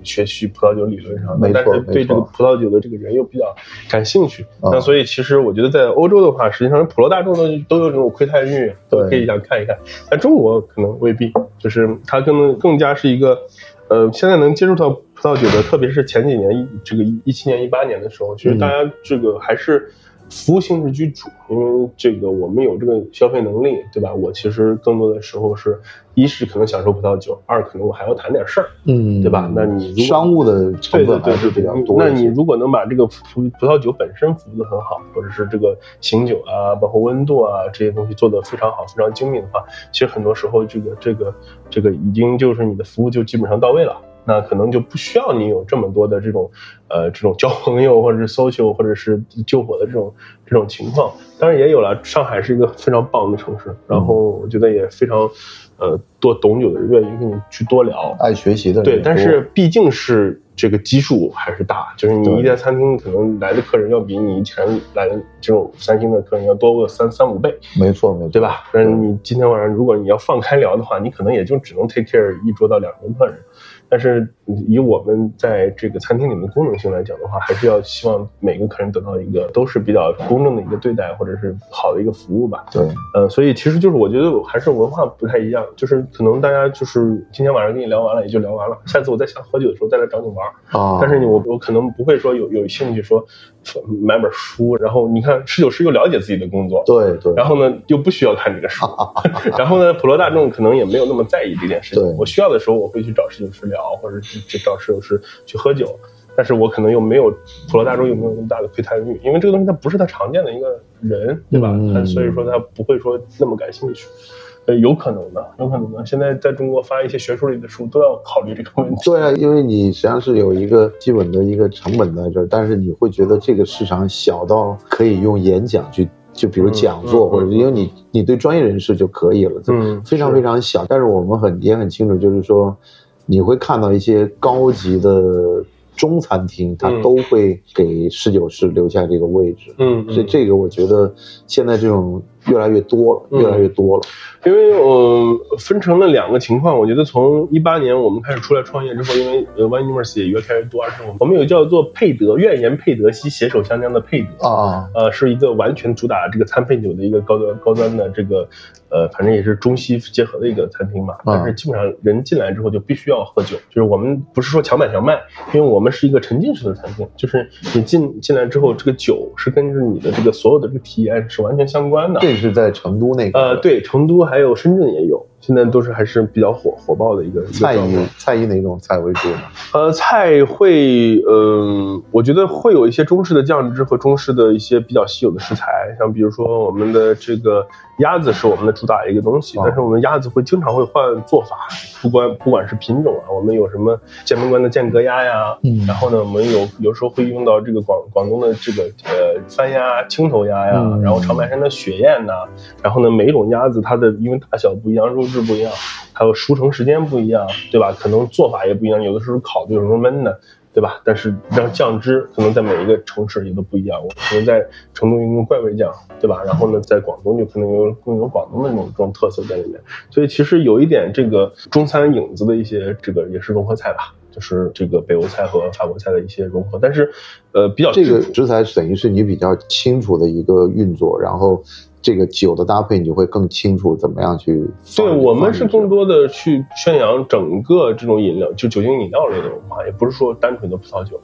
学习葡萄酒理论上，但是对这个葡萄酒的这个人又比较感兴趣。那所以其实我觉得在欧洲的话，实际上普罗大众都都有这种窥探欲，都可以想看一看。但中国可能未必，就是它更更加是一个。呃，现在能接触到葡萄酒的，特别是前几年，这个一七年、一八年的时候，其实大家这个还是服务性质居主，因为这个我们有这个消费能力，对吧？我其实更多的时候是，一是可能享受葡萄酒，二可能我还要谈点事儿，嗯，对吧？那你商务的成分还是比较多。那你如果能把这个葡葡萄酒本身服务的很好，或者是这个醒酒啊，包括温度啊这些东西做的非常好、非常精密的话，其实很多时候这个这个这个已经就是你的服务就基本上到位了。那可能就不需要你有这么多的这种，呃，这种交朋友或者是 social 或者是救火的这种这种情况。当然也有了，上海是一个非常棒的城市，然后我觉得也非常，呃，多懂酒的人愿意跟你去多聊，爱学习的。对，但是毕竟是这个基数还是大，就是你一家餐厅可能来的客人要比你以前来的这种三星的客人要多个三三五倍。没错，没错，对吧？但是你今天晚上如果你要放开聊的话，你可能也就只能 take care 一桌到两桌客人。但是以我们在这个餐厅里面的功能性来讲的话，还是要希望每个客人得到一个都是比较公正的一个对待，或者是好的一个服务吧。对，呃，所以其实就是我觉得还是文化不太一样，就是可能大家就是今天晚上跟你聊完了也就聊完了，下次我再想喝酒的时候再来找你玩啊。但是你我我可能不会说有有兴趣说买本书，然后你看侍酒师又了解自己的工作，对对，然后呢又不需要看这个书，然后呢普罗大众可能也没有那么在意这件事情。我需要的时候我会去找侍酒师聊。或者去去找室友是去喝酒，但是我可能又没有普罗大众又没有那么大的窥探欲，因为这个东西它不是他常见的一个人，对吧？他所以说他不会说那么感兴趣，呃，有可能的，有可能的。现在在中国发一些学术类的书都要考虑这个问题。对啊，因为你实际上是有一个基本的一个成本在这儿，但是你会觉得这个市场小到可以用演讲去，就比如讲座或者因为你你对专业人士就可以了，嗯，非常非常小。但是我们很也很清楚，就是说。你会看到一些高级的中餐厅，它都会给侍酒师留下这个位置。嗯，所以这个我觉得现在这种越来越多了，越来越多了。因为呃分成了两个情况，我觉得从一八年我们开始出来创业之后，因为呃 One University 也越开越多，而且我们有叫做佩德怨言佩德西携手香江的佩德啊，呃，是一个完全主打这个餐配酒的一个高端高端的这个呃，反正也是中西结合的一个餐厅嘛。但是基本上人进来之后就必须要喝酒，就是我们不是说强买强卖，因为我们是一个沉浸式的餐厅，就是你进进来之后，这个酒是跟着你的这个所有的这个体验是完全相关的。这是在成都那个呃，对，成都还。有深圳也有。现在都是还是比较火火爆的一个菜以菜以哪种菜为主呢？呃，菜会，嗯，我觉得会有一些中式的酱汁和中式的一些比较稀有的食材，像比如说我们的这个鸭子是我们的主打一个东西，但是我们鸭子会经常会换做法，不管不管是品种啊，我们有什么剑门关的剑阁鸭呀，嗯，然后呢，我们有有时候会用到这个广广东的这个呃番鸭、青头鸭呀，然后长白山的雪燕呐，然后呢，每一种鸭子它的因为大小不一样，肉。质不一样，还有熟成时间不一样，对吧？可能做法也不一样，有的时候烤的，有时候焖的，对吧？但是让酱汁可能在每一个城市也都不一样。我可能在成都用怪味酱，对吧？然后呢，在广东就可能有更有广东的那种这种特色在里面。所以其实有一点这个中餐影子的一些这个也是融合菜吧，就是这个北欧菜和法国菜的一些融合。但是，呃，比较这个食材等于是你比较清楚的一个运作，然后。这个酒的搭配，你就会更清楚怎么样去。对我们是更多的去宣扬整个这种饮料，就酒精饮料类的文化，也不是说单纯的葡萄酒。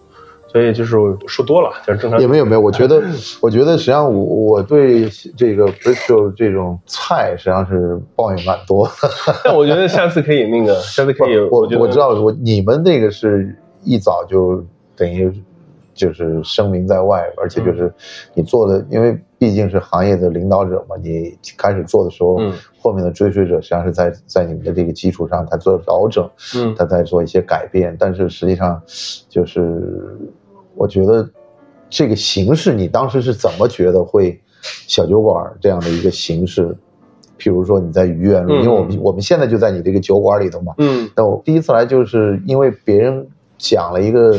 所以就是说多了，就是正常。也没有没有，我觉得 我觉得实际上我我对这个 Bristol 这种菜实际上是抱怨蛮多。但 我觉得下次可以那个，下次可以。我我知道我你们那个是一早就等于。就是声名在外，而且就是你做的，因为毕竟是行业的领导者嘛，你开始做的时候，后面的追随者实际上是在在你们的这个基础上，他做调整，嗯，他在做一些改变。但是实际上，就是我觉得这个形式，你当时是怎么觉得会小酒馆这样的一个形式。譬如说你在愚园路，因为我们我们现在就在你这个酒馆里头嘛。嗯。那我第一次来，就是因为别人讲了一个。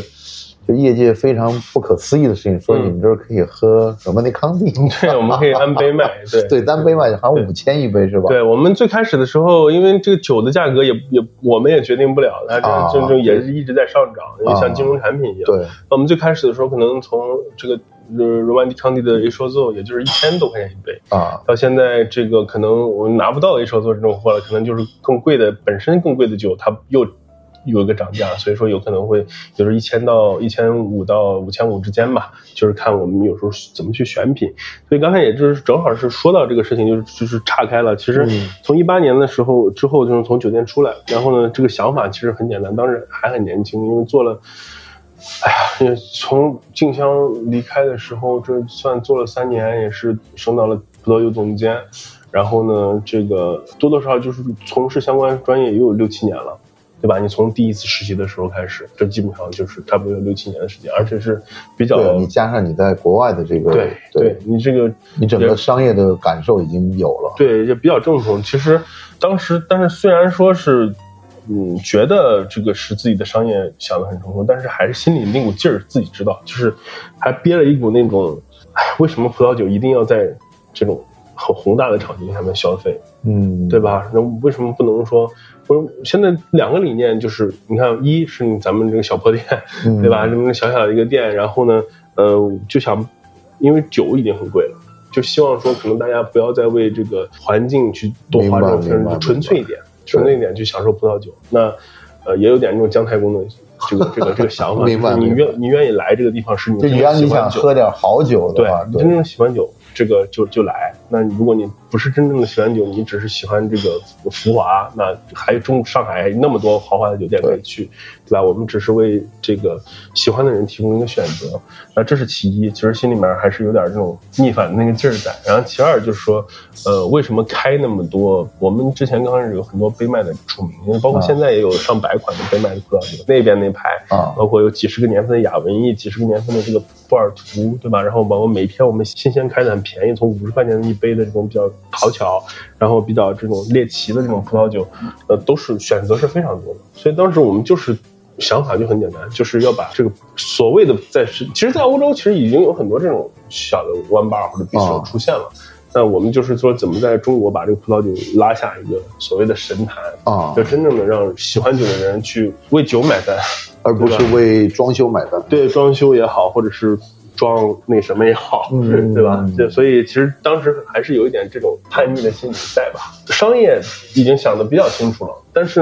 就业界非常不可思议的事情，说你们这儿可以喝什么那康帝？对，我们可以 单杯卖。对对，单杯卖，好像五千一杯是吧？对，我们最开始的时候，因为这个酒的价格也也我们也决定不了，它这这这也是一直在上涨，因为像金融产品一样。对，我们最开始的时候，可能从这个罗曼蒂康帝的 A 说座，也就是一千多块钱一杯啊，到现在这个可能我们拿不到 A 说座这种货了，可能就是更贵的本身更贵的酒，它又。有一个涨价，所以说有可能会就是一千到一千五到五千五之间吧，就是看我们有时候怎么去选品。所以刚才也就是正好是说到这个事情，就是就是岔开了。其实从一八年的时候之后，就是从酒店出来，然后呢，这个想法其实很简单，当时还很年轻，因为做了，哎呀，从静香离开的时候，这算做了三年，也是升到了葡萄酒总监，然后呢，这个多多少少就是从事相关专业也有六七年了。对吧？你从第一次实习的时候开始，这基本上就是差不多有六七年的时间，而且是比较你加上你在国外的这个，对对，你这个你整个商业的感受已经有了，对，也比较正统。其实当时，但是虽然说是，嗯，觉得这个是自己的商业想的很成功，但是还是心里那股劲儿自己知道，就是还憋了一股那种，哎，为什么葡萄酒一定要在这种很宏大的场景下面消费？嗯，对吧？那为什么不能说？我现在两个理念就是，你看，一是咱们这个小破店，对吧？这么小小的一个店，然后呢，呃，就想，因为酒已经很贵了，就希望说，可能大家不要再为这个环境去多花这种钱，纯粹一点，纯粹一点去享受葡萄酒。那，呃，也有点这种姜太公的这个这个这个想法，就是你愿你愿意来这个地方，是你真正喜欢喝点好酒的话，你真正喜欢酒。这个就就来，那如果你不是真正的喜欢酒，你只是喜欢这个浮华，那还有中上海那么多豪华的酒店可以去，对吧？我们只是为这个喜欢的人提供一个选择，那这是其一，其实心里面还是有点这种逆反的那个劲儿在。然后其二就是说，呃，为什么开那么多？我们之前刚开始有很多杯麦的出名，因为包括现在也有上百款的杯麦的葡萄酒，那边那排啊，包括有几十个年份的雅文艺，几十个年份的这个波尔图，对吧？然后包括每天我们新鲜开的。便宜，从五十块钱一杯的这种比较讨巧，然后比较这种猎奇的这种葡萄酒，呃，都是选择是非常多的。所以当时我们就是想法就很简单，就是要把这个所谓的在是，其实，在欧洲其实已经有很多这种小的弯把或者 bistro 出现了。那我们就是说，怎么在中国把这个葡萄酒拉下一个所谓的神坛啊，就真正的让喜欢酒的人去为酒买单，而不是为装修买单。对，装修也好，或者是。装那什么也好，对吧？就所以其实当时还是有一点这种叛逆的心理在吧。商业已经想的比较清楚了，但是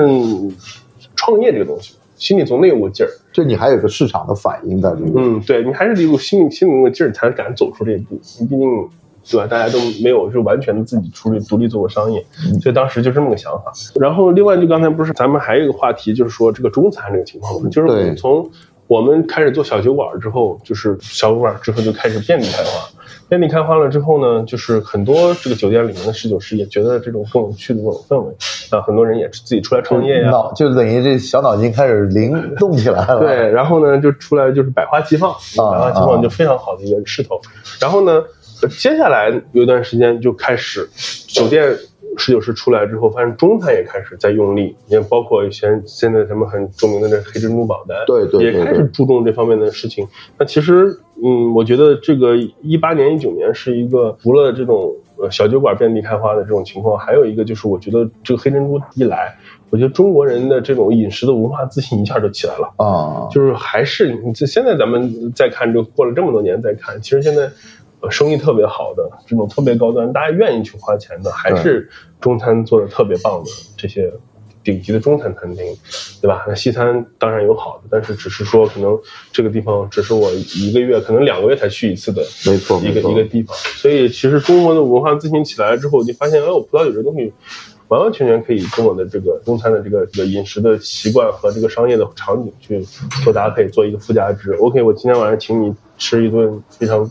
创业这个东西，心里总得有个劲儿。就你还有个市场的反应的，嗯，对你还是得有心里心里那个劲儿，才敢走出这一步。你毕竟对吧？大家都没有就完全的自己出去独立做过商业，所以当时就这么个想法。然后另外就刚才不是咱们还有一个话题，就是说这个中餐这个情况，就是我们从。我们开始做小酒馆之后，就是小酒馆之后就开始遍地开花，遍地开花了之后呢，就是很多这个酒店里面的侍酒师也觉得这种更有趣的这种氛围，啊，很多人也自己出来创业呀，脑就等于这小脑筋开始灵动起来了。对，然后呢就出来就是百花齐放，百花齐放就非常好的一个势头。然后呢，接下来有一段时间就开始酒店。侍酒师出来之后，发现中餐也开始在用力，也包括以前现在咱们很著名的这黑珍珠榜单，对对，也开始注重这方面的事情。那其实，嗯，我觉得这个一八年、一九年是一个除了这种呃小酒馆遍地开花的这种情况，还有一个就是我觉得这个黑珍珠一来，我觉得中国人的这种饮食的文化自信一下就起来了啊，就是还是你这现在咱们再看，就过了这么多年再看，其实现在。生意特别好的这种特别高端，大家愿意去花钱的，还是中餐做的特别棒的这些顶级的中餐餐厅，对吧？那西餐当然有好的，但是只是说可能这个地方只是我一个月可能两个月才去一次的，没错，一个一个地方。所以其实中国的文化自信起来之后，就发现哎，我葡萄酒这东西完完全全可以跟我的这个中餐的这个这个饮食的习惯和这个商业的场景去做搭配，做一个附加值。OK，我今天晚上请你吃一顿非常。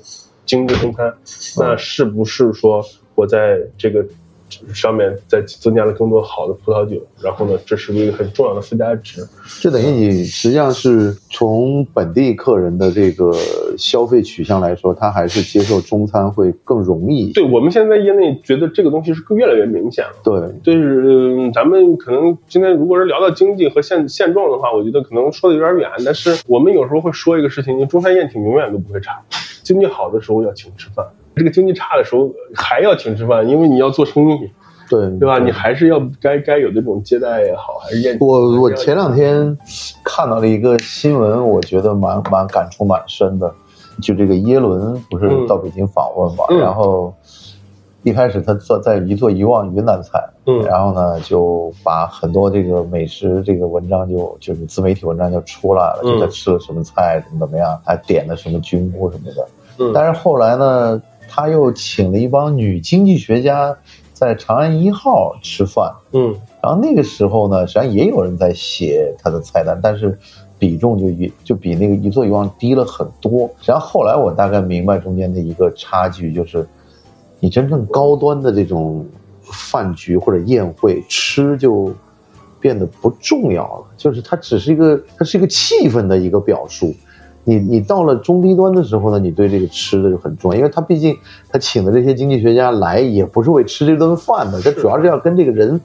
精致中餐，那是不是说我在这个上面再增加了更多好的葡萄酒，然后呢，这是一个很重要的附加值。就等于你实际上是从本地客人的这个消费取向来说，他还是接受中餐会更容易。对我们现在业内觉得这个东西是越来越明显了。对，就是咱们可能今天如果是聊到经济和现现状的话，我觉得可能说的有点远，但是我们有时候会说一个事情，你中餐宴请永远都不会差，经济好的时候要请吃饭。这个经济差的时候还要请吃饭，因为你要做生意，对对吧？你还是要该该有的这种接待也好，还是宴。我我前两天看到了一个新闻，我觉得蛮蛮感触蛮深的。就这个耶伦不是到北京访问嘛，然后一开始他做在一做一望云南菜，嗯，然后呢就把很多这个美食这个文章就就是自媒体文章就出来了，就他吃了什么菜怎么怎么样，还点了什么菌菇什么的，嗯，但是后来呢。他又请了一帮女经济学家在长安一号吃饭，嗯，然后那个时候呢，实际上也有人在写他的菜单，但是比重就一就比那个一座一望低了很多。实际上后来我大概明白中间的一个差距，就是你真正高端的这种饭局或者宴会吃就变得不重要了，就是它只是一个它是一个气氛的一个表述。你你到了中低端的时候呢，你对这个吃的就很重要，因为他毕竟他请的这些经济学家来也不是为吃这顿饭的，他主要是要跟这个人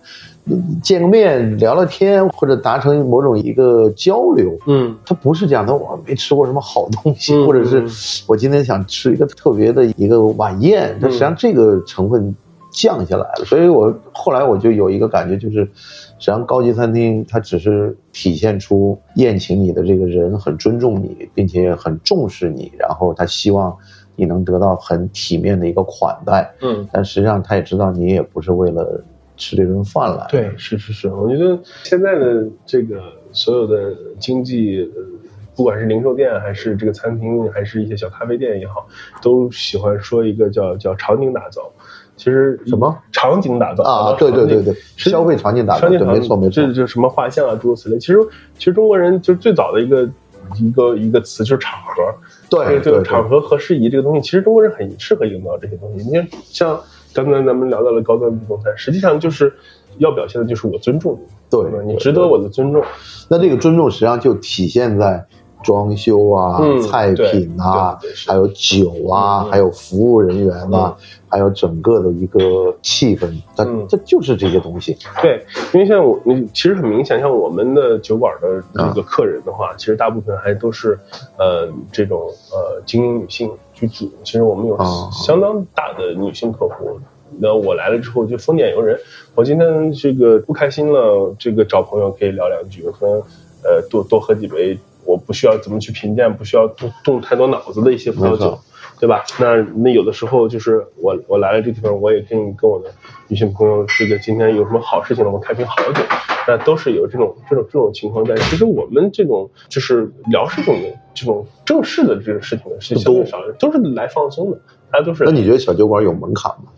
见个面聊聊天或者达成某种一个交流。嗯，他不是讲的我没吃过什么好东西，或者是我今天想吃一个特别的一个晚宴，他实际上这个成分降下来了。所以我后来我就有一个感觉就是。实际上，高级餐厅它只是体现出宴请你的这个人很尊重你，并且很重视你，然后他希望你能得到很体面的一个款待。嗯，但实际上他也知道你也不是为了吃这顿饭来。对，是是是，我觉得现在的这个所有的经济，不管是零售店还是这个餐厅，还是一些小咖啡店也好，都喜欢说一个叫叫场景打造。其实什么场景打造啊？对对对对，消费场景打造，对，没错没错，这就什么画像啊，诸如此类。其实其实中国人就最早的一个一个一个词就是场合，对对，场合和适宜这个东西，其实中国人很适合营造这些东西。你看，像刚才咱们聊到了高端中餐，实际上就是要表现的就是我尊重你，对，你值得我的尊重。那这个尊重实际上就体现在。装修啊，菜品啊，还有酒啊，还有服务人员啊，还有整个的一个气氛，它这就是这些东西。对，因为像我，你其实很明显，像我们的酒馆的这个客人的话，其实大部分还都是呃这种呃精英女性居住。其实我们有相当大的女性客户。那我来了之后就丰俭由人。我今天这个不开心了，这个找朋友可以聊两句，可能呃多多喝几杯。我不需要怎么去评价，不需要动动太多脑子的一些葡萄酒，对吧？那那有的时候就是我我来了这地方，我也跟跟我的女性朋友，这个今天有什么好事情了，我开瓶好酒，那都是有这种这种这种情况在。其实我们这种就是聊这种这种正式的这个事情的是相对少，都是来放松的，大家都是。那你觉得小酒馆有门槛吗？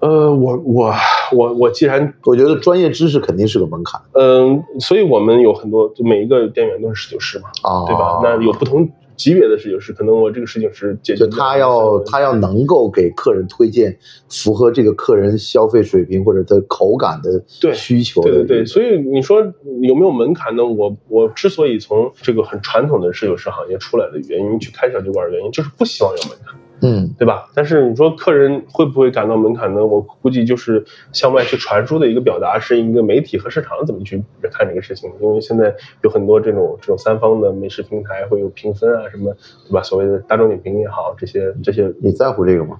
呃，我我我我既然我觉得专业知识肯定是个门槛，嗯，所以我们有很多，就每一个店员都是侍酒师嘛，啊，对吧？那有不同级别的事情是，可能我这个事情是解决他要他要能够给客人推荐符合这个客人消费水平或者他口感的需求，对对对，所以你说有没有门槛呢？我我之所以从这个很传统的侍酒师行业出来的原因去开小酒馆的原因，就是不希望有门槛。嗯，对吧？但是你说客人会不会感到门槛呢？我估计就是向外去传输的一个表达，是一个媒体和市场怎么去看这个事情。因为现在有很多这种这种三方的美食平台会有评分啊什么，对吧？所谓的大众点评也好，这些这些，你在乎这个吗？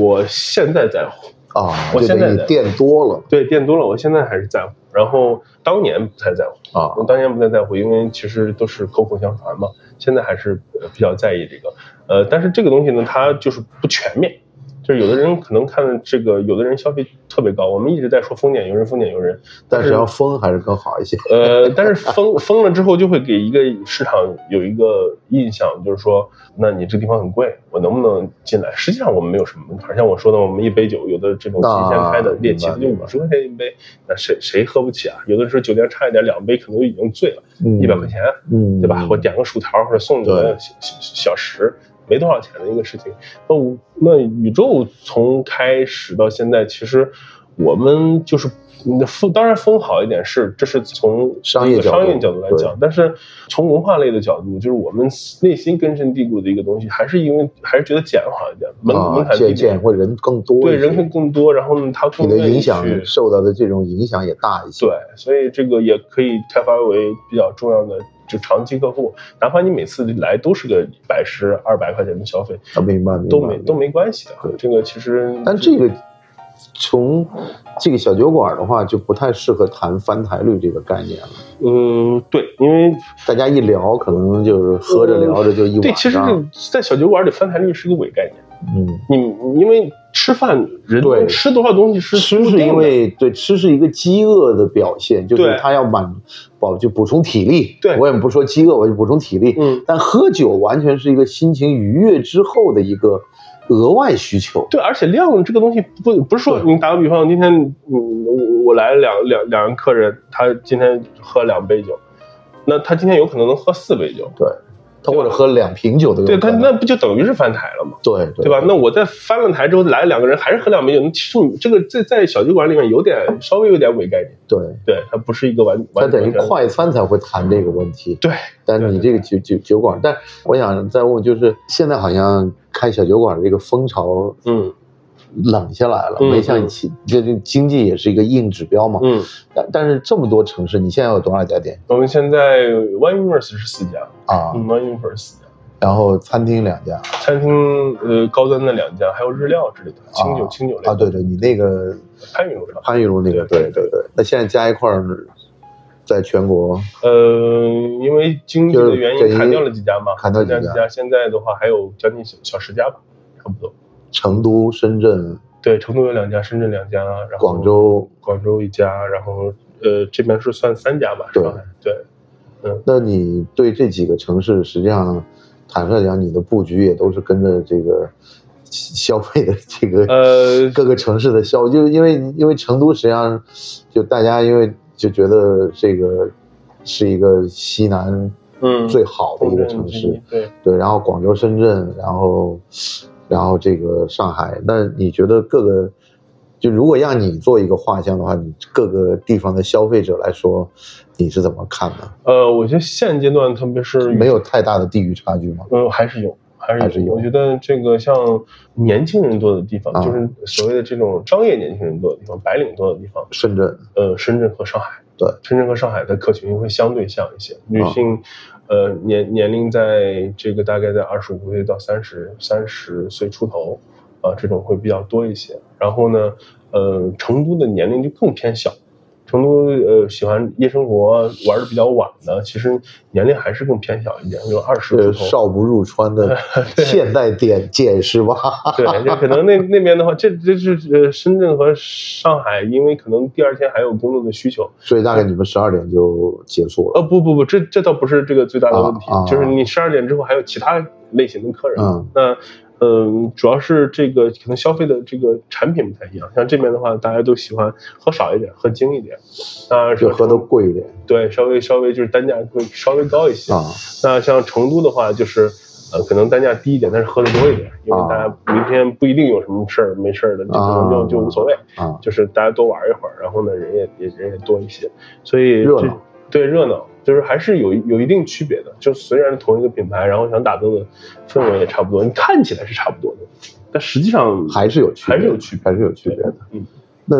我现在在乎啊，我现在店多了，对，店多了，我现在还是在乎。然后当年不太在乎啊，我当年不太在乎，因为其实都是口口相传嘛。现在还是比较在意这个。呃，但是这个东西呢，它就是不全面，就是有的人可能看这个，有的人消费特别高。我们一直在说丰俭由人，丰俭由人，但是要疯还是更好一些。呃，但是疯疯了之后，就会给一个市场有一个印象，就是说，那你这地方很贵，我能不能进来？实际上我们没有什么门槛，像我说的，我们一杯酒，有的这种提前开的猎奇的就五十块钱一杯，那谁谁喝不起啊？有的时候酒店差一点，两杯可能就已经醉了，一百块钱，嗯，对吧？我点个薯条或者送个小小食。没多少钱的一个事情，那我那宇宙从开始到现在，其实我们就是。风当然风好一点是，这是从商业商业角度来讲，但是从文化类的角度，就是我们内心根深蒂固的一个东西，还是因为还是觉得简好一点，门门槛低，简会人更多，对人会更多，然后呢，他你的影响受到的这种影响也大一些，对，所以这个也可以开发为比较重要的就长期客户，哪怕你每次来都是个百十二百块钱的消费，明白，都没都没关系的，这个其实，但这个。从这个小酒馆的话，就不太适合谈翻台率这个概念了。嗯，对，因为大家一聊，可能就是喝着聊着就一晚上。对，其实在小酒馆里，翻台率是个伪概念。嗯，你因为吃饭人对。吃多少东西是吃是因为对吃是一个饥饿的表现，就是他要满饱就补充体力。对，我也不说饥饿，我就补充体力。嗯，但喝酒完全是一个心情愉悦之后的一个。额外需求。对，而且量这个东西不不是说你打个比方，今天嗯我我来两两两个客人，他今天喝两杯酒，那他今天有可能能喝四杯酒，对，他或者喝两瓶酒的，对他那不就等于是翻台了吗？对对吧？那我在翻了台之后来两个人还是喝两瓶酒，那其实你这个在在小酒馆里面有点稍微有点伪概念，对对，它不是一个完完，它等于快餐才会谈这个问题，对，但你这个酒酒酒馆，但我想再问就是现在好像。开小酒馆这个风潮，嗯，冷下来了，没像以前，这这经济也是一个硬指标嘛，嗯，但但是这么多城市，你现在有多少家店？我们现在 One Universe 是四家啊，One Universe 四家，然后餐厅两家，餐厅呃高端的两家，还有日料之类的清酒清酒类啊，对对，你那个番禺路上，番禺路那个，对对对，那现在加一块儿。在全国，呃，因为经济的原因砍掉了几家嘛，砍掉几家。现在的话还有将近小小十家吧，差不多。成都、深圳，对，成都有两家，深圳两家，然后广州，广州一家，然后呃，这边是算三家吧，对对，嗯。那你对这几个城市，实际上坦率讲，你的布局也都是跟着这个消费的 这个呃各个城市的消，就因为因为成都实际上就大家因为。就觉得这个是一个西南嗯最好的一个城市，对对，然后广州、深圳，然后然后这个上海，那你觉得各个就如果让你做一个画像的话，你各个地方的消费者来说，你是怎么看的？呃，我觉得现阶段特别是没有太大的地域差距吗？嗯，还是有。还是有，我觉得这个像年轻人多的地方，就是所谓的这种商业年轻人多的地方，白领多的地方，深圳，呃，深圳和上海，对，深圳和上海的客群会相对像一些，女性，呃，年年龄在这个大概在二十五岁到三十三十岁出头，啊，这种会比较多一些。然后呢，呃，成都的年龄就更偏小。成都呃喜欢夜生活玩的比较晚的，其实年龄还是更偏小一点，就二十出头。少不入川的 现代点见是吧？对，就可能那那边的话，这这是呃深圳和上海，因为可能第二天还有工作的需求，所以大概你们十二点就结束了。呃不不不，这这倒不是这个最大的问题，就是你十二点之后还有其他类型的客人，那。嗯，主要是这个可能消费的这个产品不太一样，像这边的话，大家都喜欢喝少一点，喝精一点，当然是喝的贵一点，对，稍微稍微就是单价会稍微高一些。啊。那像成都的话，就是呃可能单价低一点，但是喝的多一点，因为大家明天不一定有什么事儿，没事儿的就可能就就无所谓啊，就是大家多玩一会儿，然后呢人也也人也多一些，所以热闹。对热闹，就是还是有有一定区别的。就虽然同一个品牌，然后想打造的氛围也差不多，你看起来是差不多的，但实际上还是有区别，还是有区，还是有区别的。嗯，那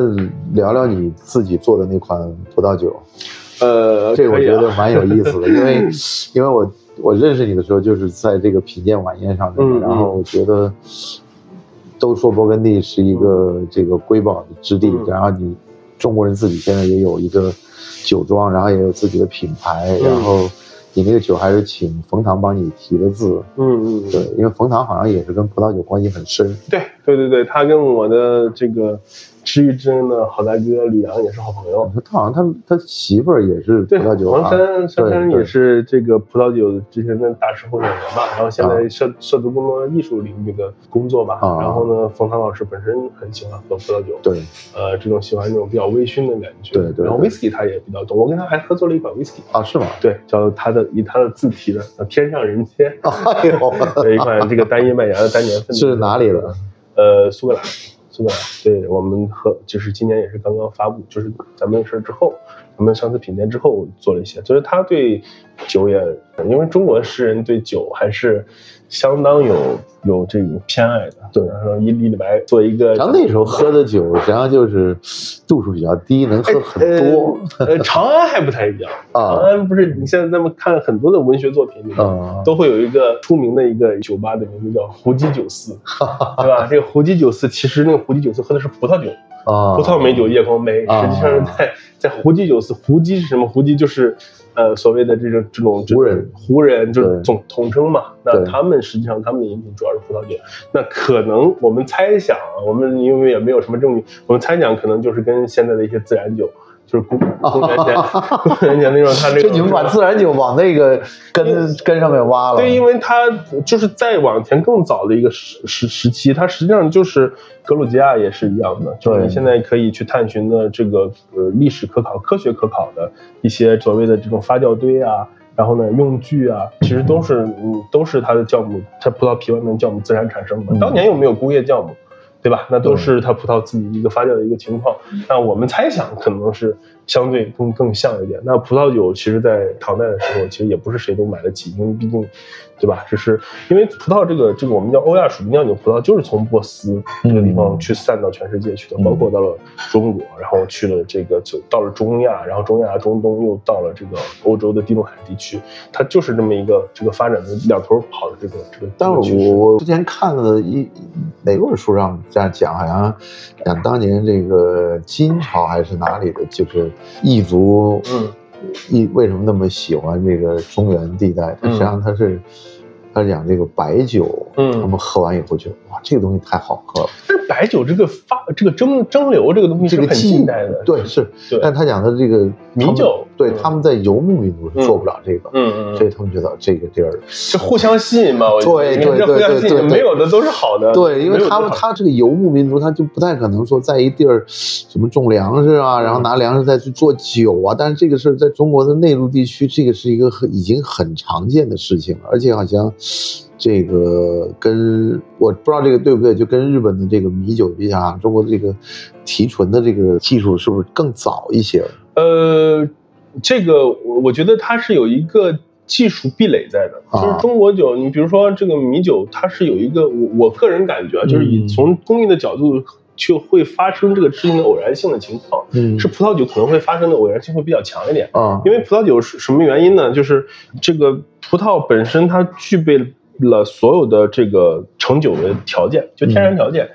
聊聊你自己做的那款葡萄酒，呃，这我觉得蛮有意思的，因为 因为我我认识你的时候就是在这个品鉴晚宴上面，然后我觉得都说勃艮第是一个这个瑰宝的之地，然后你中国人自己现在也有一个。酒庄，然后也有自己的品牌，然后你那个酒还是请冯唐帮你提的字，嗯嗯，对，因为冯唐好像也是跟葡萄酒关系很深，对对对对，他跟我的这个。知遇之恩的好大哥吕阳也是好朋友，他好像他他媳妇儿也是葡萄酒，黄山山山也是这个葡萄酒之前的大师候选人吧，然后现在涉涉足更多艺术领域的工作吧，然后呢，冯唐老师本身很喜欢喝葡萄酒，对，呃，这种喜欢这种比较微醺的感觉，对对，然后 whisky 他也比较懂，我跟他还合作了一款 whisky 啊，是吗？对，叫他的以他的字体的天上人间，哎呦，一款这个单一麦芽的单年份是哪里的？呃，苏格兰。是吧，对我们和就是今年也是刚刚发布，就是咱们事儿之后，咱们上次品鉴之后做了一些，就是他对酒也，因为中国诗人对酒还是相当有有这种偏爱的，对然后以李李白做一个，然后那时候喝的酒实际上就是度数比较低，能喝很多。呃，呃长安还不太一样，长啊安不是你现在咱们看很多的文学作品里面。啊，都会有一个出名的一个酒吧的名字叫胡姬酒肆，对吧？这个胡姬酒肆其实那个胡姬酒肆喝的是葡萄酒，啊，葡萄美酒夜光杯，啊实际上是在在胡姬酒肆，胡姬是什么？胡姬就是呃所谓的这种这种湖人，湖人就是总统称嘛。那他们实际上他们的饮品主要是葡萄酒，那可能我们猜想啊，我们因为也没有什么证据，我们猜想可能就是跟现在的一些自然酒。就是公公元前，公元前那种，他这个就你们把自然酒往那个根根上面挖了。对，因为它就是再往前更早的一个时时时期，它实际上就是格鲁吉亚也是一样的，就是你现在可以去探寻的这个呃历史可考、科学可考的一些所谓的这种发酵堆啊，然后呢用具啊，其实都是嗯都是它的酵母，它葡萄皮外面酵母自然产生的。嗯当年又没有工业酵母。对吧？那都是它葡萄自己一个发酵的一个情况。那我们猜想可能是相对更更像一点。那葡萄酒其实，在唐代的时候，其实也不是谁都买得起，因为毕竟，对吧？只是因为葡萄这个这个我们叫欧亚属地酿酒葡萄，就是从波斯这个地方去散到全世界去的，嗯包括到了中国，然后去了这个就到了中亚，然后中亚、中东又到了这个欧洲的地中海地区，它就是这么一个这个发展的两头跑的这个这个。但是这个趋势我我之前看了一哪本书上这样讲，好像讲当年这个金朝还是哪里的，就是异族，嗯，异为什么那么喜欢这个中原地带？它实际上它是，他讲这个白酒，嗯。他们喝完以后觉得哇，这个东西太好喝了，但是白酒这个发这个蒸蒸馏这个东西是个技近代的，对是，对。但他讲的这个他们米酒。嗯对他们在游牧民族是做不了这个，嗯嗯嗯，所以他们觉得这个地儿是互相吸引嘛，我觉得对对对对对没有的都是好的，对，因为他们他这个游牧民族，他就不太可能说在一地儿 什么种粮食啊，然后拿粮食再去做酒啊。但是这个事儿在中国的内陆地区，这个是一个很已经很常见的事情了，而且好像 这个跟我不知道这个对不对，就跟日本的这个米酒比较，中国的这个提纯的这个技术是不是更早一些？呃，这个我我觉得它是有一个技术壁垒在的，啊就是中国酒，你比如说这个米酒，它是有一个我我个人感觉啊，就是以嗯从工艺的角度。就会发生这个事情的偶然性的情况，嗯是葡萄酒可能会发生的偶然性会比较强一点。啊，因为葡萄酒是什么原因呢？就是这个葡萄本身它具备了所有的这个成酒的条件，就天然条件。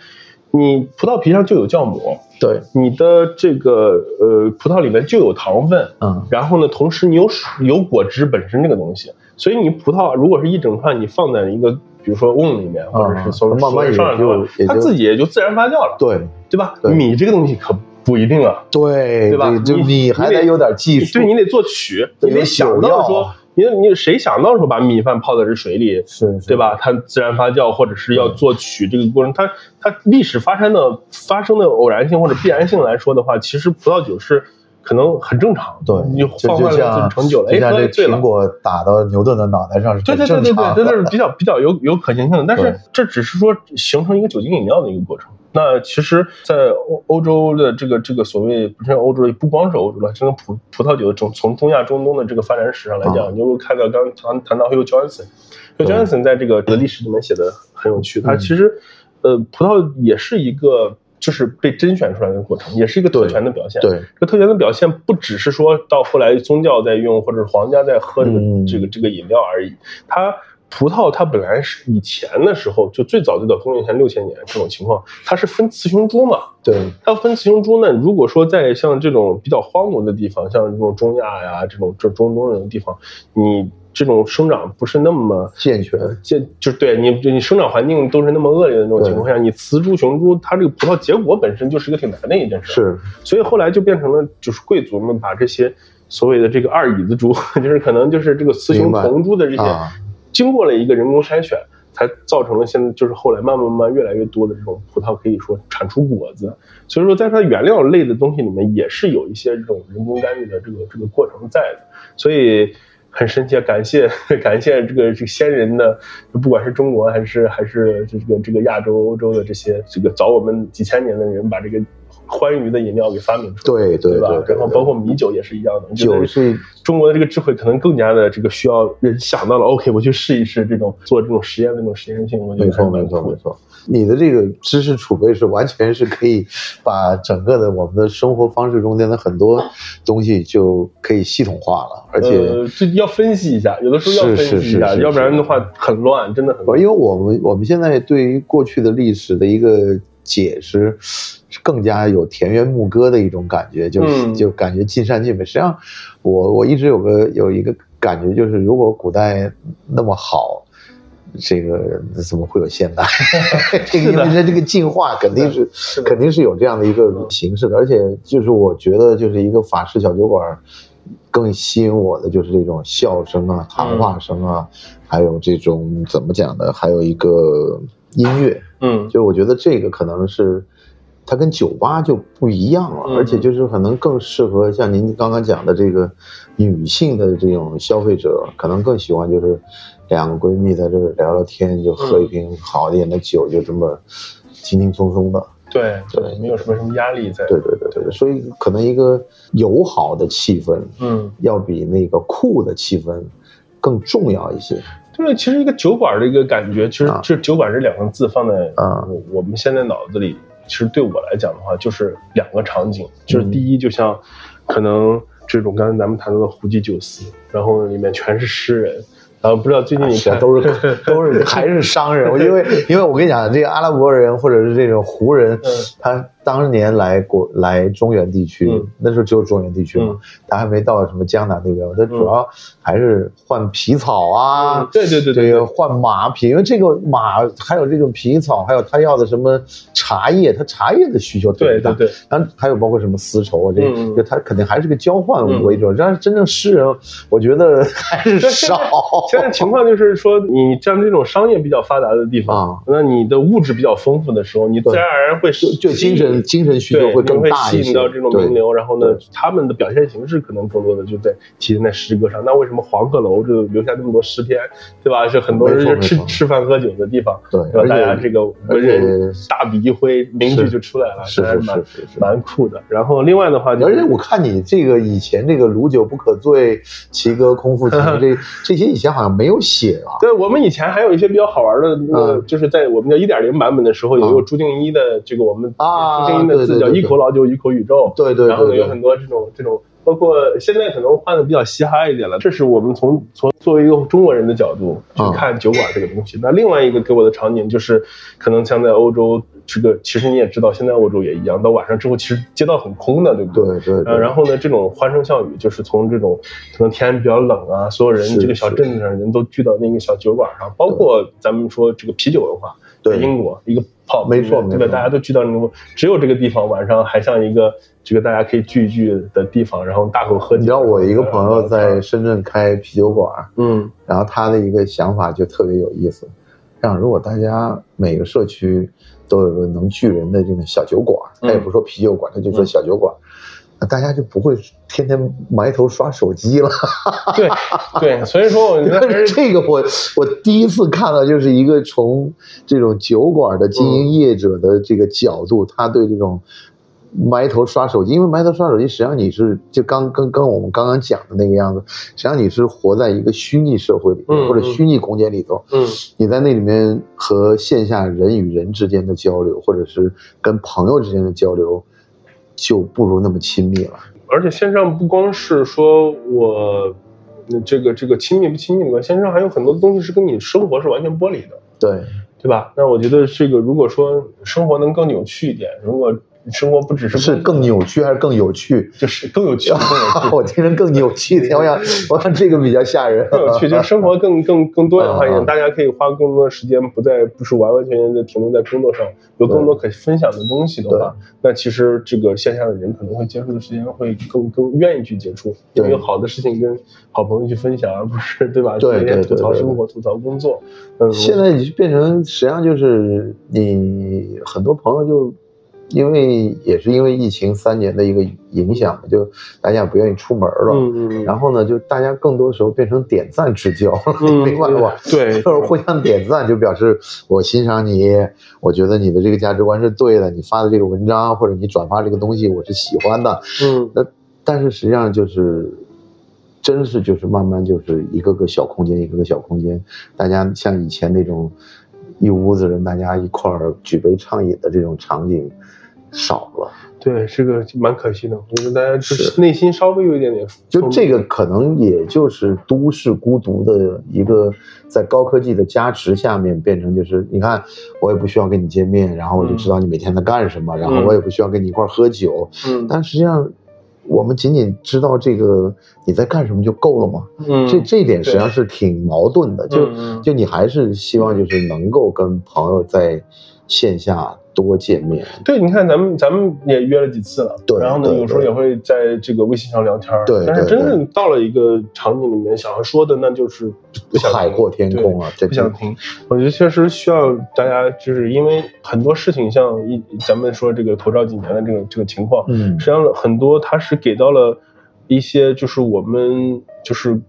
你葡萄皮上就有酵母，对，你的这个呃葡萄里面就有糖分，嗯。然后呢，同时你有水有果汁本身这个东西，所以你葡萄如果是一整串，你放在一个比如说瓮里面，或者是从慢慢也上就它自己也就自然发酵了，对对吧？对。米这个东西可不一定啊，对对吧？这就你你还得得有点技术，对你得做曲，你得想到说，你你谁想到说把米饭泡在这水里，是，是对？吧？它自然发酵，或者是要做曲这个过程，它它历史发生的发生的偶然性或者必然性来说的话，其实葡萄酒是可能很正常，对，你放坏了就成酒了，哎，就像这喝醉了苹。果打到牛顿的脑袋上是很对对对对对，这。是比较比较有有可行性的，但是这只是说形成一个酒精饮料的一个过程。那其实，在欧欧洲的这个这个所谓不是欧洲，不光是欧洲了，这个葡葡萄酒从从中亚中东的这个发展史上来讲，啊你会看到刚刚谈谈到 Hugh Johnson，Hugh Johnson 在这个历史里面写的很有趣，他嗯其实呃葡萄也是一个就是被甄选出来的过程，也是一个特权的表现。对，这个特权的表现不只是说到后来宗教在用，或者是皇家在喝这个、嗯这个这个饮料而已。它葡萄它本来是以前的时候，就最早最早公元前六千年这种情况，它是分雌雄株嘛。对，它分雌雄株呢，如果说在像这种比较荒芜的地方，像这种中亚呀、这种这中东这种地方，你这种生长不是那么健全，健就对你，你生长环境都是那么恶劣的那种情况下，你雌株雄株，它这个葡萄结果本身就是一个挺难的一件事。是，所以后来就变成了，就是贵族们把这些所谓的这个二椅子猪，就是可能就是这个雌雄同株的这些，啊经过了一个人工筛选，才造成了现在就是后来慢慢慢慢越来越多的这种葡萄可以说产出果子。所以说，在它原料类的东西里面，也是有一些这种人工干预的这个这个过程在的。所以。很深切，感谢 感谢这个这个先人的，不管是中国还是还是这个这个亚洲、欧洲的这些这个早我们几千年的人，把这个。欢愉的饮料给发明出来，对对吧？然后包括米酒也是一样的，酒是中国的这个智慧可能更加的这个需要人想到了，OK，我去试一试这种做这种实验的那种实验性，我觉得没错没错没错。你的这个知识储备是完全是可以把整个的我们的生活方式中间的很多东西就可以系统化了，而且这要分析一下，有的时候要分析一下，要不然的话很乱，真的很乱。因为我们我们现在对于过去的历史的一个解释。更加有田园牧歌的一种感觉，就是就感觉尽善尽美。实际上，我我一直有个有一个感觉，就是如果古代那么好，这个怎么会有现代？这个因为它这个进化肯定是肯定是有这样的一个形式的。而且就是我觉得，就是一个法式小酒馆，更吸引我的就是这种笑声啊、谈话声啊，还有这种怎么讲呢，还有一个音乐。嗯，就我觉得这个可能是。它跟酒吧就不一样了，而且就是可能更适合像您刚刚讲的这个女性的这种消费者，可能更喜欢就是两个闺蜜在这聊聊天，就喝一瓶好一点的酒，就这么轻轻松松的。对对，没有什么什么压力在。对对对对对，所以可能一个友好的气氛，嗯，要比那个酷的气氛更重要一些。对，其实一个酒馆的一个感觉，其实这酒馆这两个字放在啊我们现在脑子里。其实对我来讲的话，就是两个场景，就是第一，就像可能这种刚才咱们谈到的胡姬酒肆，然后里面全是诗人。然后不知道最近你看都是 都是还是商人，因为因为我跟你讲，这个阿拉伯人或者是这种胡人，他当年来国来中原地区，那时候只有中原地区嘛，他还没到什么江南那边，他主要还是换皮草啊，对对对对，换马匹，因为这个马还有这种皮草，还有他要的什么茶叶，他茶叶的需求特别大，对对对，然后还有包括什么丝绸啊，这就他肯定还是个交换为主，但是真正诗人，我觉得 还是少。现在情况就是说，你像这种商业比较发达的地方，那你的物质比较丰富的时候，你自然而然会就精神精神需求会更大一些，吸引到这种名流。然后呢，他们的表现形式可能更多的就在体现在诗歌上。那为什么黄鹤楼就留下那么多诗篇，对吧？是很多人吃吃饭喝酒的地方，对吧？大家这个文人大笔一挥，名句就出来了，是是是是蛮酷的。然后另外的话，而且我看你这个以前这个“鲁酒不可醉，其歌空腹听 ”这这些以前好像没有写啊。对我们以前还有一些比较好玩的，那个就是在我们叫一点零版本的时候，有一个朱静一的这个我们朱定一的字叫一口老酒一口宇宙，对对，然后呢有很多这种这种，包括现在可能换的比较嘻哈一点了。这是我们从从作为一个中国人的角度去看酒馆这个东西。那另外一个给我的场景就是，可能像在欧洲。这个其实你也知道，现在欧洲也一样，到晚上之后，其实街道很空的，对不对？对对。然后呢，这种欢声笑语，就是从这种可能天比较冷啊，所有人这个小镇子上人都聚到那个小酒馆上，包括咱们说这个啤酒文化，对英国一个泡，没错，对吧？大家都聚到那种，只有这个地方晚上还像一个这个大家可以聚一聚的地方，然后大口喝酒。你知道我一个朋友在深圳开啤酒馆，嗯，然后他的一个想法就特别有意思，像如果大家每个社区。都有个能聚人的这种小酒馆，他也不说啤酒馆，他就说小酒馆，那大家就不会天天埋头刷手机了。对对，所以说我觉得这个我我第一次看到，就是一个从这种酒馆的经营业者的这个角度，他对这种。埋头刷手机，因为埋头刷手机，实际上你是就刚跟跟我们刚刚讲的那个样子，实际上你是活在一个虚拟社会里面或者虚拟空间里头，嗯，你在那里面和线下人与人之间的交流，或者是跟朋友之间的交流，就不如那么亲密了。而且线上不光是说我这个这个亲密不亲密的关系，线上还有很多东西是跟你生活是完全剥离的，对对吧？那我觉得这个如果说生活能更有趣一点，如果生活不只是是更扭曲还是更有趣？就是更有趣。我听着更扭曲我想，我想这个比较吓人。更有趣，就是生活更更更多元化一点，大家可以花更多的时间，不再不是完完全全的停留在工作上，有更多可分享的东西的话，那其实这个线下的人可能会接触的时间会更更愿意去接触，因为有好的事情跟好朋友去分享，而不是对吧？对对对，吐槽生活，吐槽工作。嗯，现在你变成实际上就是你很多朋友就。因为也是因为疫情三年的一个影响嘛，就大家不愿意出门了，嗯嗯，然后呢，就大家更多时候变成点赞之交，嗯明白吧？对，就是互相点赞，就表示我欣赏你，我觉得你的这个价值观是对的，你发的这个文章或者你转发这个东西我是喜欢的。嗯那但是实际上就是，真是就是慢慢就是一个个小空间，一个个小空间，大家像以前那种一屋子人大家一块儿举杯畅饮的这种场景少了。对，这个蛮可惜的，我觉得大家就是。内心稍微有一点点就这个可能也就是都市孤独的一个，在高科技的加持下面变成就是，你看我也不需要跟你见面，然后我就知道你每天在干什么，然后我也不需要跟你一块喝酒，嗯。但实际上我们仅仅知道这个你在干什么就够了吗？嗯。这这一点实际上是挺矛盾的，就就你还是希望就是能够跟朋友在线下多见面，对，你看咱们咱们也约了几次了，对然后呢，有时候也会在这个微信上聊天儿，对但是真正到了一个场景里面，想要说的那就是不想听海阔天空啊，这不想听。我觉得确实需要大家，就是因为很多事情，像一咱们说这个头罩几年的这个这个情况，嗯实际上很多它是给到了一些，就是我们就是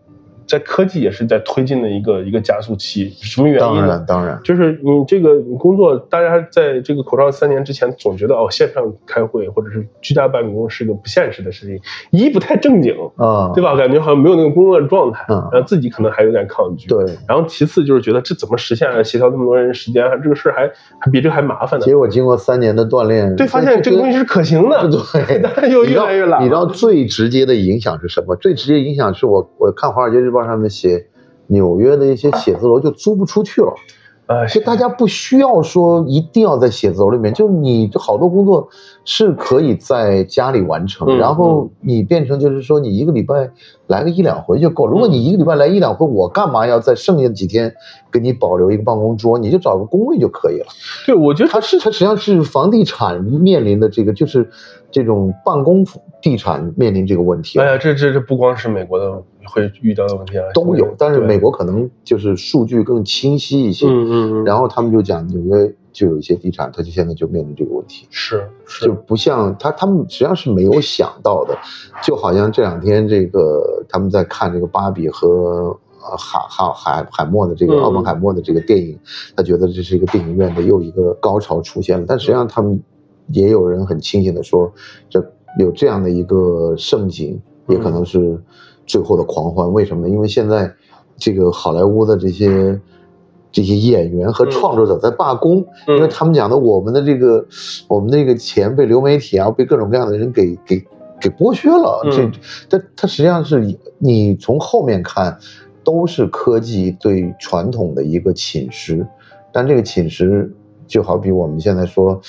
在科技也是在推进的一个一个加速期。什么原因当呢然？当然，就是你这个你工作，大家在这个口罩三年之前总觉得哦，线上开会或者是居家办公是个不现实的事情，一不太正经，啊，对吧？感觉好像没有那个工作的状态，嗯然后自己可能还有点抗拒。对。然后其次就是觉得这怎么实现啊？协调那么多人时间，这个事儿还还比这还麻烦呢。结果经过三年的锻炼，对，发现这个东西是可行的，对，当然又越来越懒。你知道最直接的影响是什么？最直接影响是我我看《华尔街日报》上面写，纽约的一些写字楼就租不出去了。呃，就大家不需要说一定要在写字楼里面，就你好多工作是可以在家里完成，嗯然后你变成就是说你一个礼拜来个一两回就够。如果嗯你一个礼拜来一两回，我干嘛要在剩下的几天给你保留一个办公桌？你就找个工位就可以了。对，我觉得它是它实际上是房地产面临的这个就是这种办公地产面临这个问题啊哎呀，这这这不光是美国的会遇到的问题啊，都有，但是美国可能就是数据更清晰一些。嗯嗯嗯，然后他们就讲纽约就有一些地产，它就现在就面临这个问题，是是就不像他他们实际上是没有想到的，就好像这两天这个他们在看这个芭比和。呃，海海海海默的这个嗯奥本海默的这个电影，他觉得这是一个电影院的又一个高潮出现了。但实际上，他们也有人很清醒的说，这有这样的一个盛景，也可能是最后的狂欢。为什么呢？因为现在这个好莱坞的这些这些演员和创作者在罢工，嗯因为他们讲的我们的这个我们那个钱被流媒体啊，被各种各样的人给给给剥削了。嗯这它它实际上是你你从后面看，都是科技对传统的一个侵蚀，但这个侵蚀就好比我们现在说，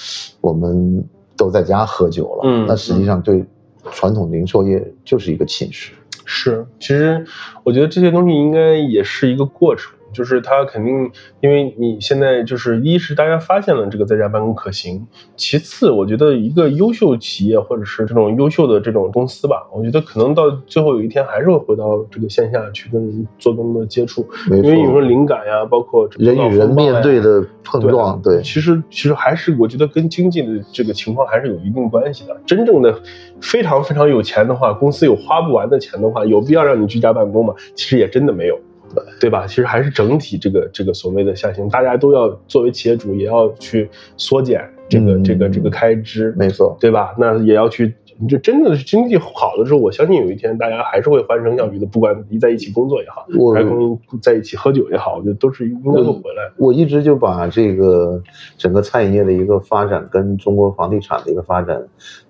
我们都在家喝酒了，嗯那实际上对传统零售业就是一个侵蚀。是，其实我觉得这些东西应该也是一个过程，就是它肯定，因为你现在就是一是大家发现了这个在家办公可行，其次我觉得一个优秀企业或者是这种优秀的这种公司吧，我觉得可能到最后有一天还是会回到这个线下去跟人做更多的接触，因为有时候，灵感呀，包括人与人面对的碰对撞，对，其实其实还是我觉得跟经济的这个情况还是有一定关系的。真正的非常非常有钱的话，公司有花不完的钱的话，有必要让你居家办公吗？其实也真的没有，对对吧？其实还是整体这个这个所谓的下行，大家都要作为企业主也要去缩减这个、嗯这个这个开支，没错。对吧？那也要去。就真的是经济好的时候，我相信有一天大家还是会欢声笑语的，不管一在一起工作也好，我还是跟在一起喝酒也好，我觉得都是应该会回来的。我一直就把这个整个餐饮业的一个发展跟中国房地产的一个发展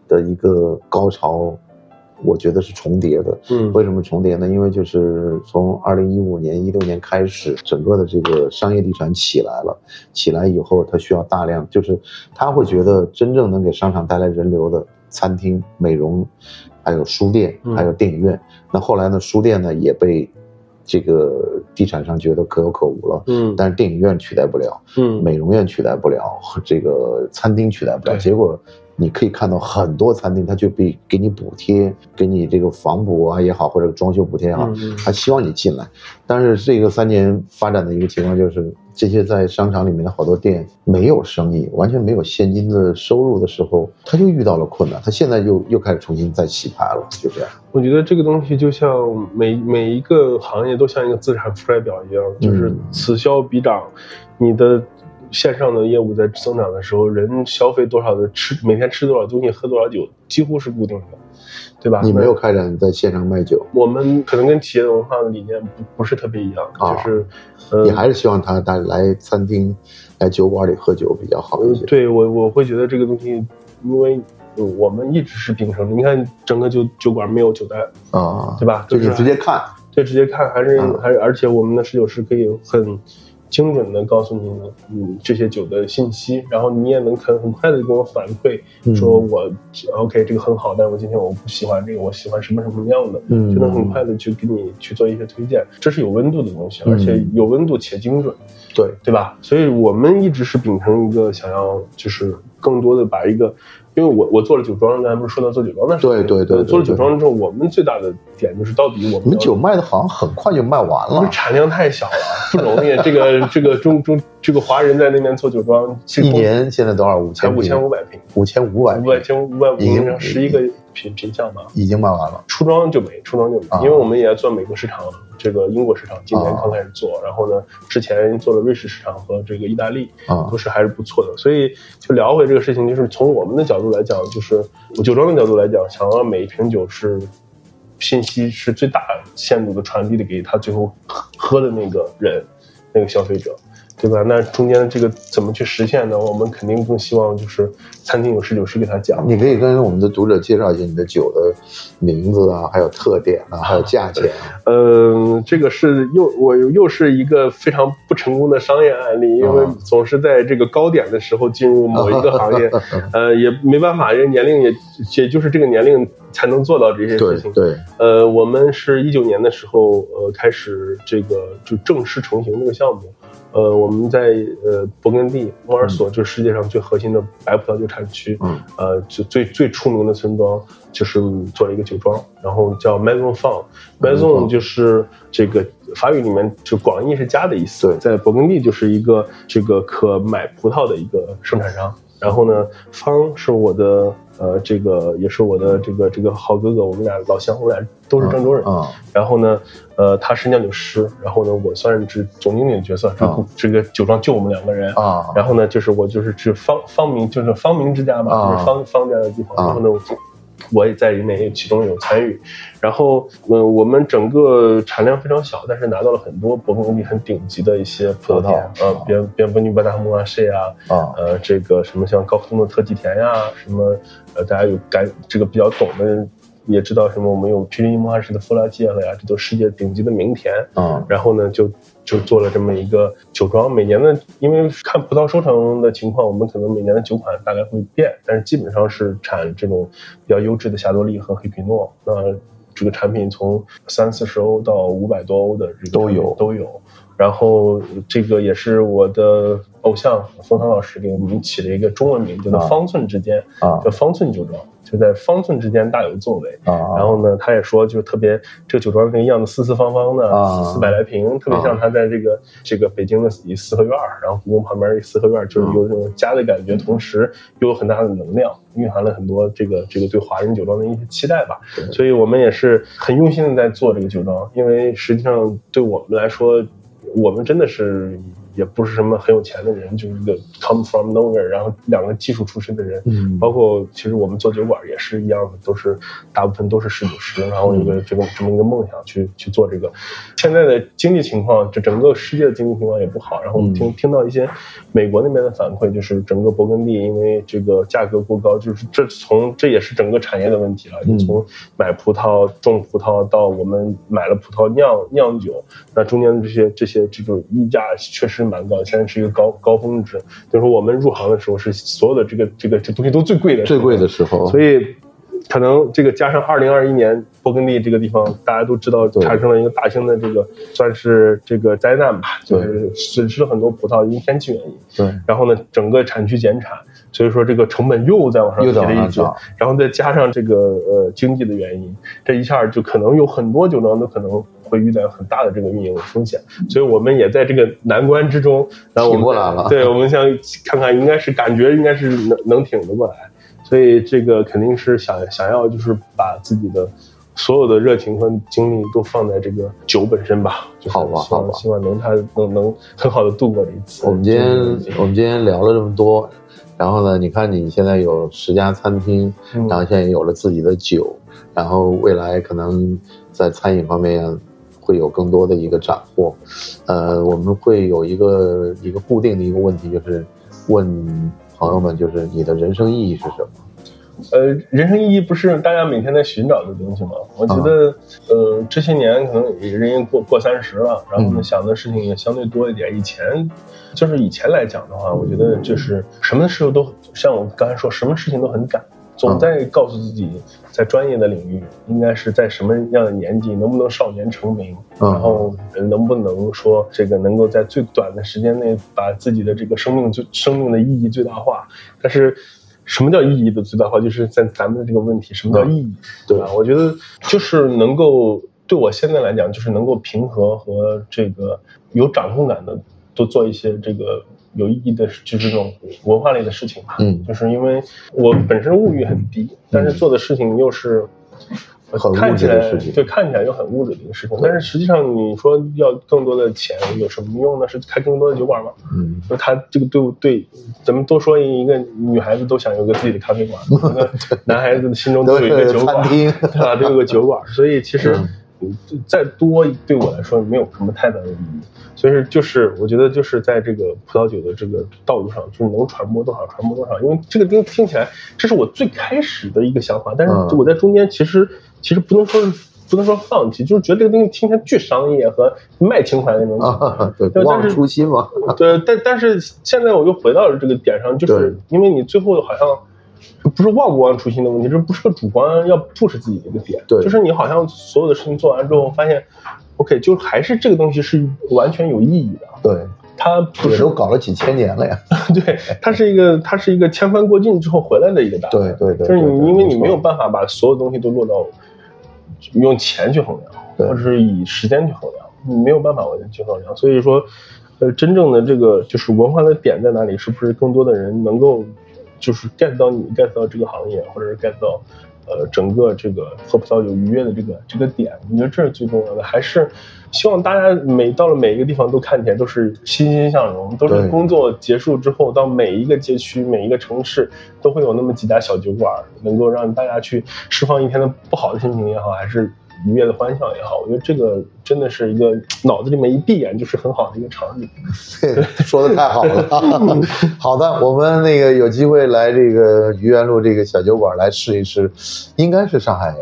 的一个高潮，我觉得是重叠的。嗯为什么重叠呢？因为就是从二零一五年、一六年开始，整个的这个商业地产起来了，起来以后，它需要大量，就是他会觉得真正能给商场带来人流的餐厅、美容，还有书店，嗯还有电影院。那后来呢，书店呢也被这个地产商觉得可有可无了。嗯但是电影院取代不了，嗯美容院取代不了，这个餐厅取代不了。结果你可以看到很多餐厅，它就给给你补贴，给你这个房补啊也好，或者装修补贴也好，他希望你进来。但是这个三年发展的一个情况就是，这些在商场里面的好多店没有生意，完全没有现金的收入的时候，他就遇到了困难，他现在又又开始重新再洗牌了，就这样。我觉得这个东西就像每每一个行业都像一个资产负债表一样，就是此消彼长，你的。线上的业务在增长的时候，人消费多少的吃，每天吃多少东西，喝多少酒，几乎是固定的，对吧？你没有开展在线上卖酒，我们可能跟企业的文化的理念不不是特别一样，就是，你还是希望他带来餐厅、来酒馆里喝酒比较好一些。对我，我会觉得这个东西，因为我们一直是秉承，你看整个酒酒馆没有酒单啊，对吧？就是直接看，对，直接看，还是还是，而且我们的侍酒师可以很。精准的告诉你，嗯，这些酒的信息，然后你也能很很快的给我反馈，说我，OK，这个很好，但是我今天我不喜欢这个，我喜欢什么什么样的，就能很快的去给你去做一些推荐，这是有温度的东西，而且有温度且精准，对对吧？所以我们一直是秉承一个想要就是更多的把一个。因为我我做了酒庄，刚才不是说到做酒庄的事情，对对对，做了酒庄之后，我们最大的点就是到底我们酒卖的好像很快就卖完了，产量太小了，不容易。这个这个中中这个华人在那边做酒庄，一年现在多少？五千五千五百瓶，五千五百，五千五百五瓶，十一个品品相吧，已经卖完了。出装就没，出装就没，因为我们也要做美国市场。这个英国市场今年刚开始做，然后呢，之前做了瑞士市场和这个意大利，啊，都是还是不错的。所以就聊回这个事情，就是从我们的角度来讲，就是酒庄的角度来讲，想要每一瓶酒是信息是最大限度的传递的给他最后喝的那个人，那个消费者。对吧？那中间这个怎么去实现呢？我们肯定更希望就是餐厅有侍酒师给他讲。你可以跟我们的读者介绍一下你的酒的名字啊，还有特点啊，还有价钱。嗯，这个是又我又是一个非常不成功的商业案例，因为总是在这个高点的时候进入某一个行业，呃，也没办法，人年龄也也就是这个年龄才能做到这些事情。对，呃，我们是一九年的时候，呃，开始这个就正式成型这个项目。呃，我们在呃勃艮第莫尔索，就是世界上最核心的白葡萄酒产区，嗯。呃，就最最出名的村庄，就是做了一个酒庄，然后叫 Maison Farm，Maison 就是这个法语里面就广义是家的意思，在勃艮第就是一个这个可买葡萄的一个生产商，然后呢，方是我的。呃，这个也是我的这个这个好哥哥，我们俩老乡，我们俩都是郑州人啊。然后呢，呃，他是酿酒师，然后呢，我算是总经理的角色，这这个酒庄就我们两个人啊。然后呢，就是我就是指方方明，就是方明之家吧，就是方方家的地方。然后呢。我也在里面，其中有参与。然后，嗯，我们整个产量非常小，但是拿到了很多勃艮第很顶级的一些葡萄田，呃，边边布尼巴达穆啊、谢啊，啊，呃，这个什么像高峰的特级田呀，什么，呃，大家有感这个比较懂的。也知道什么？我们有皮林莫哈什的弗拉基了呀，这都世界顶级的名田啊。然后呢，就就做了这么一个酒庄。每年的，因为看葡萄收成的情况，我们可能每年的酒款大概会变，但是基本上是产这种比较优质的霞多丽和黑皮诺。那这个产品从三四十欧到五百多欧的都有都有。然后这个也是我的偶像冯唐老师给我们起了一个中文名，叫做方寸之间啊，叫方寸酒庄。就在方寸之间大有作为啊！然后呢，他也说，就特别这个酒庄跟一样的，四四方方的，四四百来平，特别像他在这个这个北京的一四合院然后故宫旁边一四合院就是有这种家的感觉，同时又有很大的能量，蕴含了很多这个这个对华人酒庄的一些期待吧。所以我们也是很用心的在做这个酒庄，因为实际上对我们来说，我们真的是。也不是什么很有钱的人，就是一个 come from nowhere，然后两个技术出身的人，嗯，包括其实我们做酒馆也是一样的，都是大部分都是侍酒师，然后有个这个这么一个梦想去去做这个。现在的经济情况，这整个世界的经济情况也不好，然后我们听听到一些美国那边的反馈，就是整个勃艮第因为这个价格过高，就是这从这也是整个产业的问题了。你从买葡萄种葡萄到我们买了葡萄酿酿酒，那中间的这些这些这种溢价确实。蛮高，现在是一个高高峰值。就是说，我们入行的时候是所有的这个这个这东西都最贵的，最贵的时候。所以，可能这个加上二零二一年勃艮第这个地方，大家都知道产生了一个大型的这个算是这个灾难吧，就是损失了很多葡萄，因为天气原因。对。然后呢，整个产区减产，所以说这个成本又在往上提了一级。然后再加上这个呃经济的原因，这一下就可能有很多酒庄都可能。会遇到很大的这个运营风险，所以我们也在这个难关之中，然后我们过来了。对，我们想看看，应该是感觉应该是能能挺得过来，所以这个肯定是想想要就是把自己的所有的热情和精力都放在这个酒本身吧。好吧，好吧，希望能他能能很好的度过这一次。我们今天我们今天聊了这么多。然后呢？你看你现在有十家餐厅，然后现在也有了自己的酒，然后未来可能在餐饮方面会有更多的一个斩获。呃，我们会有一个一个固定的一个问题，就是问朋友们，就是你的人生意义是什么？呃，人生意义不是大家每天在寻找的东西吗？我觉得，呃，这些年可能也人也过过三十了，然后呢想的事情也相对多一点。以前，就是以前来讲的话，我觉得就是什么时候都像我刚才说，什么事情都很赶，总在告诉自己，在专业的领域应该是在什么样的年纪，能不能少年成名，然后能不能说这个能够在最短的时间内把自己的这个生命最生命的意义最大化，但是。什么叫意义的最大化？就是在咱们的这个问题，什么叫意义？对吧？我觉得就是能够对我现在来讲，就是能够平和和这个有掌控感的，多做一些这个有意义的，就是这种文化类的事情吧。嗯，就是因为我本身物欲很低，但是做的事情又是。看起来对，看起来又很物质的一个事情，但是实际上你说要更多的钱有什么用呢？是开更多的酒馆吗？嗯，就他这个对对，咱们多说一个女孩子都想有个自己的咖啡馆，男孩子的心中都有一个酒馆，对吧？都有个酒馆，所以其实再多对我来说没有什么太大的意义。所以就是我觉得就是在这个葡萄酒的这个道路上，就是能传播多少传播多少，因为这个听听起来这是我最开始的一个想法，但是我在中间其实。其实不能说是不能说放弃，就是觉得这个东西听起来巨商业和卖情怀那种感觉，对，忘初心嘛。对，但但是现在我又回到了这个点上，就是因为你最后好像不是忘不忘初心的问题，这不是个主观要 push 自己的一个点，对，就是你好像所有的事情做完之后，发现，OK，就还是这个东西是完全有意义的，对，它也都搞了几千年了呀，对，它是一个它是一个千帆过尽之后回来的一个答案，对对对，就是你因为你没有办法把所有东西都落到。用钱去衡量，或者是以时间去衡量，你没有办法完全去衡量。所以说，呃，真正的这个就是文化的点在哪里？是不是更多的人能够就是 get 到你 get 到这个行业，或者是 get 到？呃，整个这个喝葡萄酒愉悦的这个这个点，我觉得这是最重要的。还是希望大家每到了每一个地方都看起来都是欣欣向荣，都是工作结束之后到每一个街区、每一个城市都会有那么几家小酒馆，能够让大家去释放一天的不好的心情也好，还是。愉悦的欢笑也好，我觉得这个真的是一个 脑子里面一闭眼就是很好的一个场景。说的太好了。好的，我们那个有机会来这个愚园路这个小酒馆来试一试，应该是上海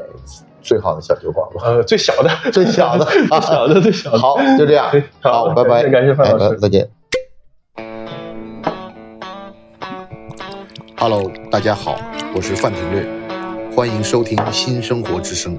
最好的小酒馆吧？呃，最小的，最小的，最小的，最小的。好，就这样。好，拜拜，感谢范老师，再见。Hello，大家好，我是范廷略，欢迎收听新生活之声。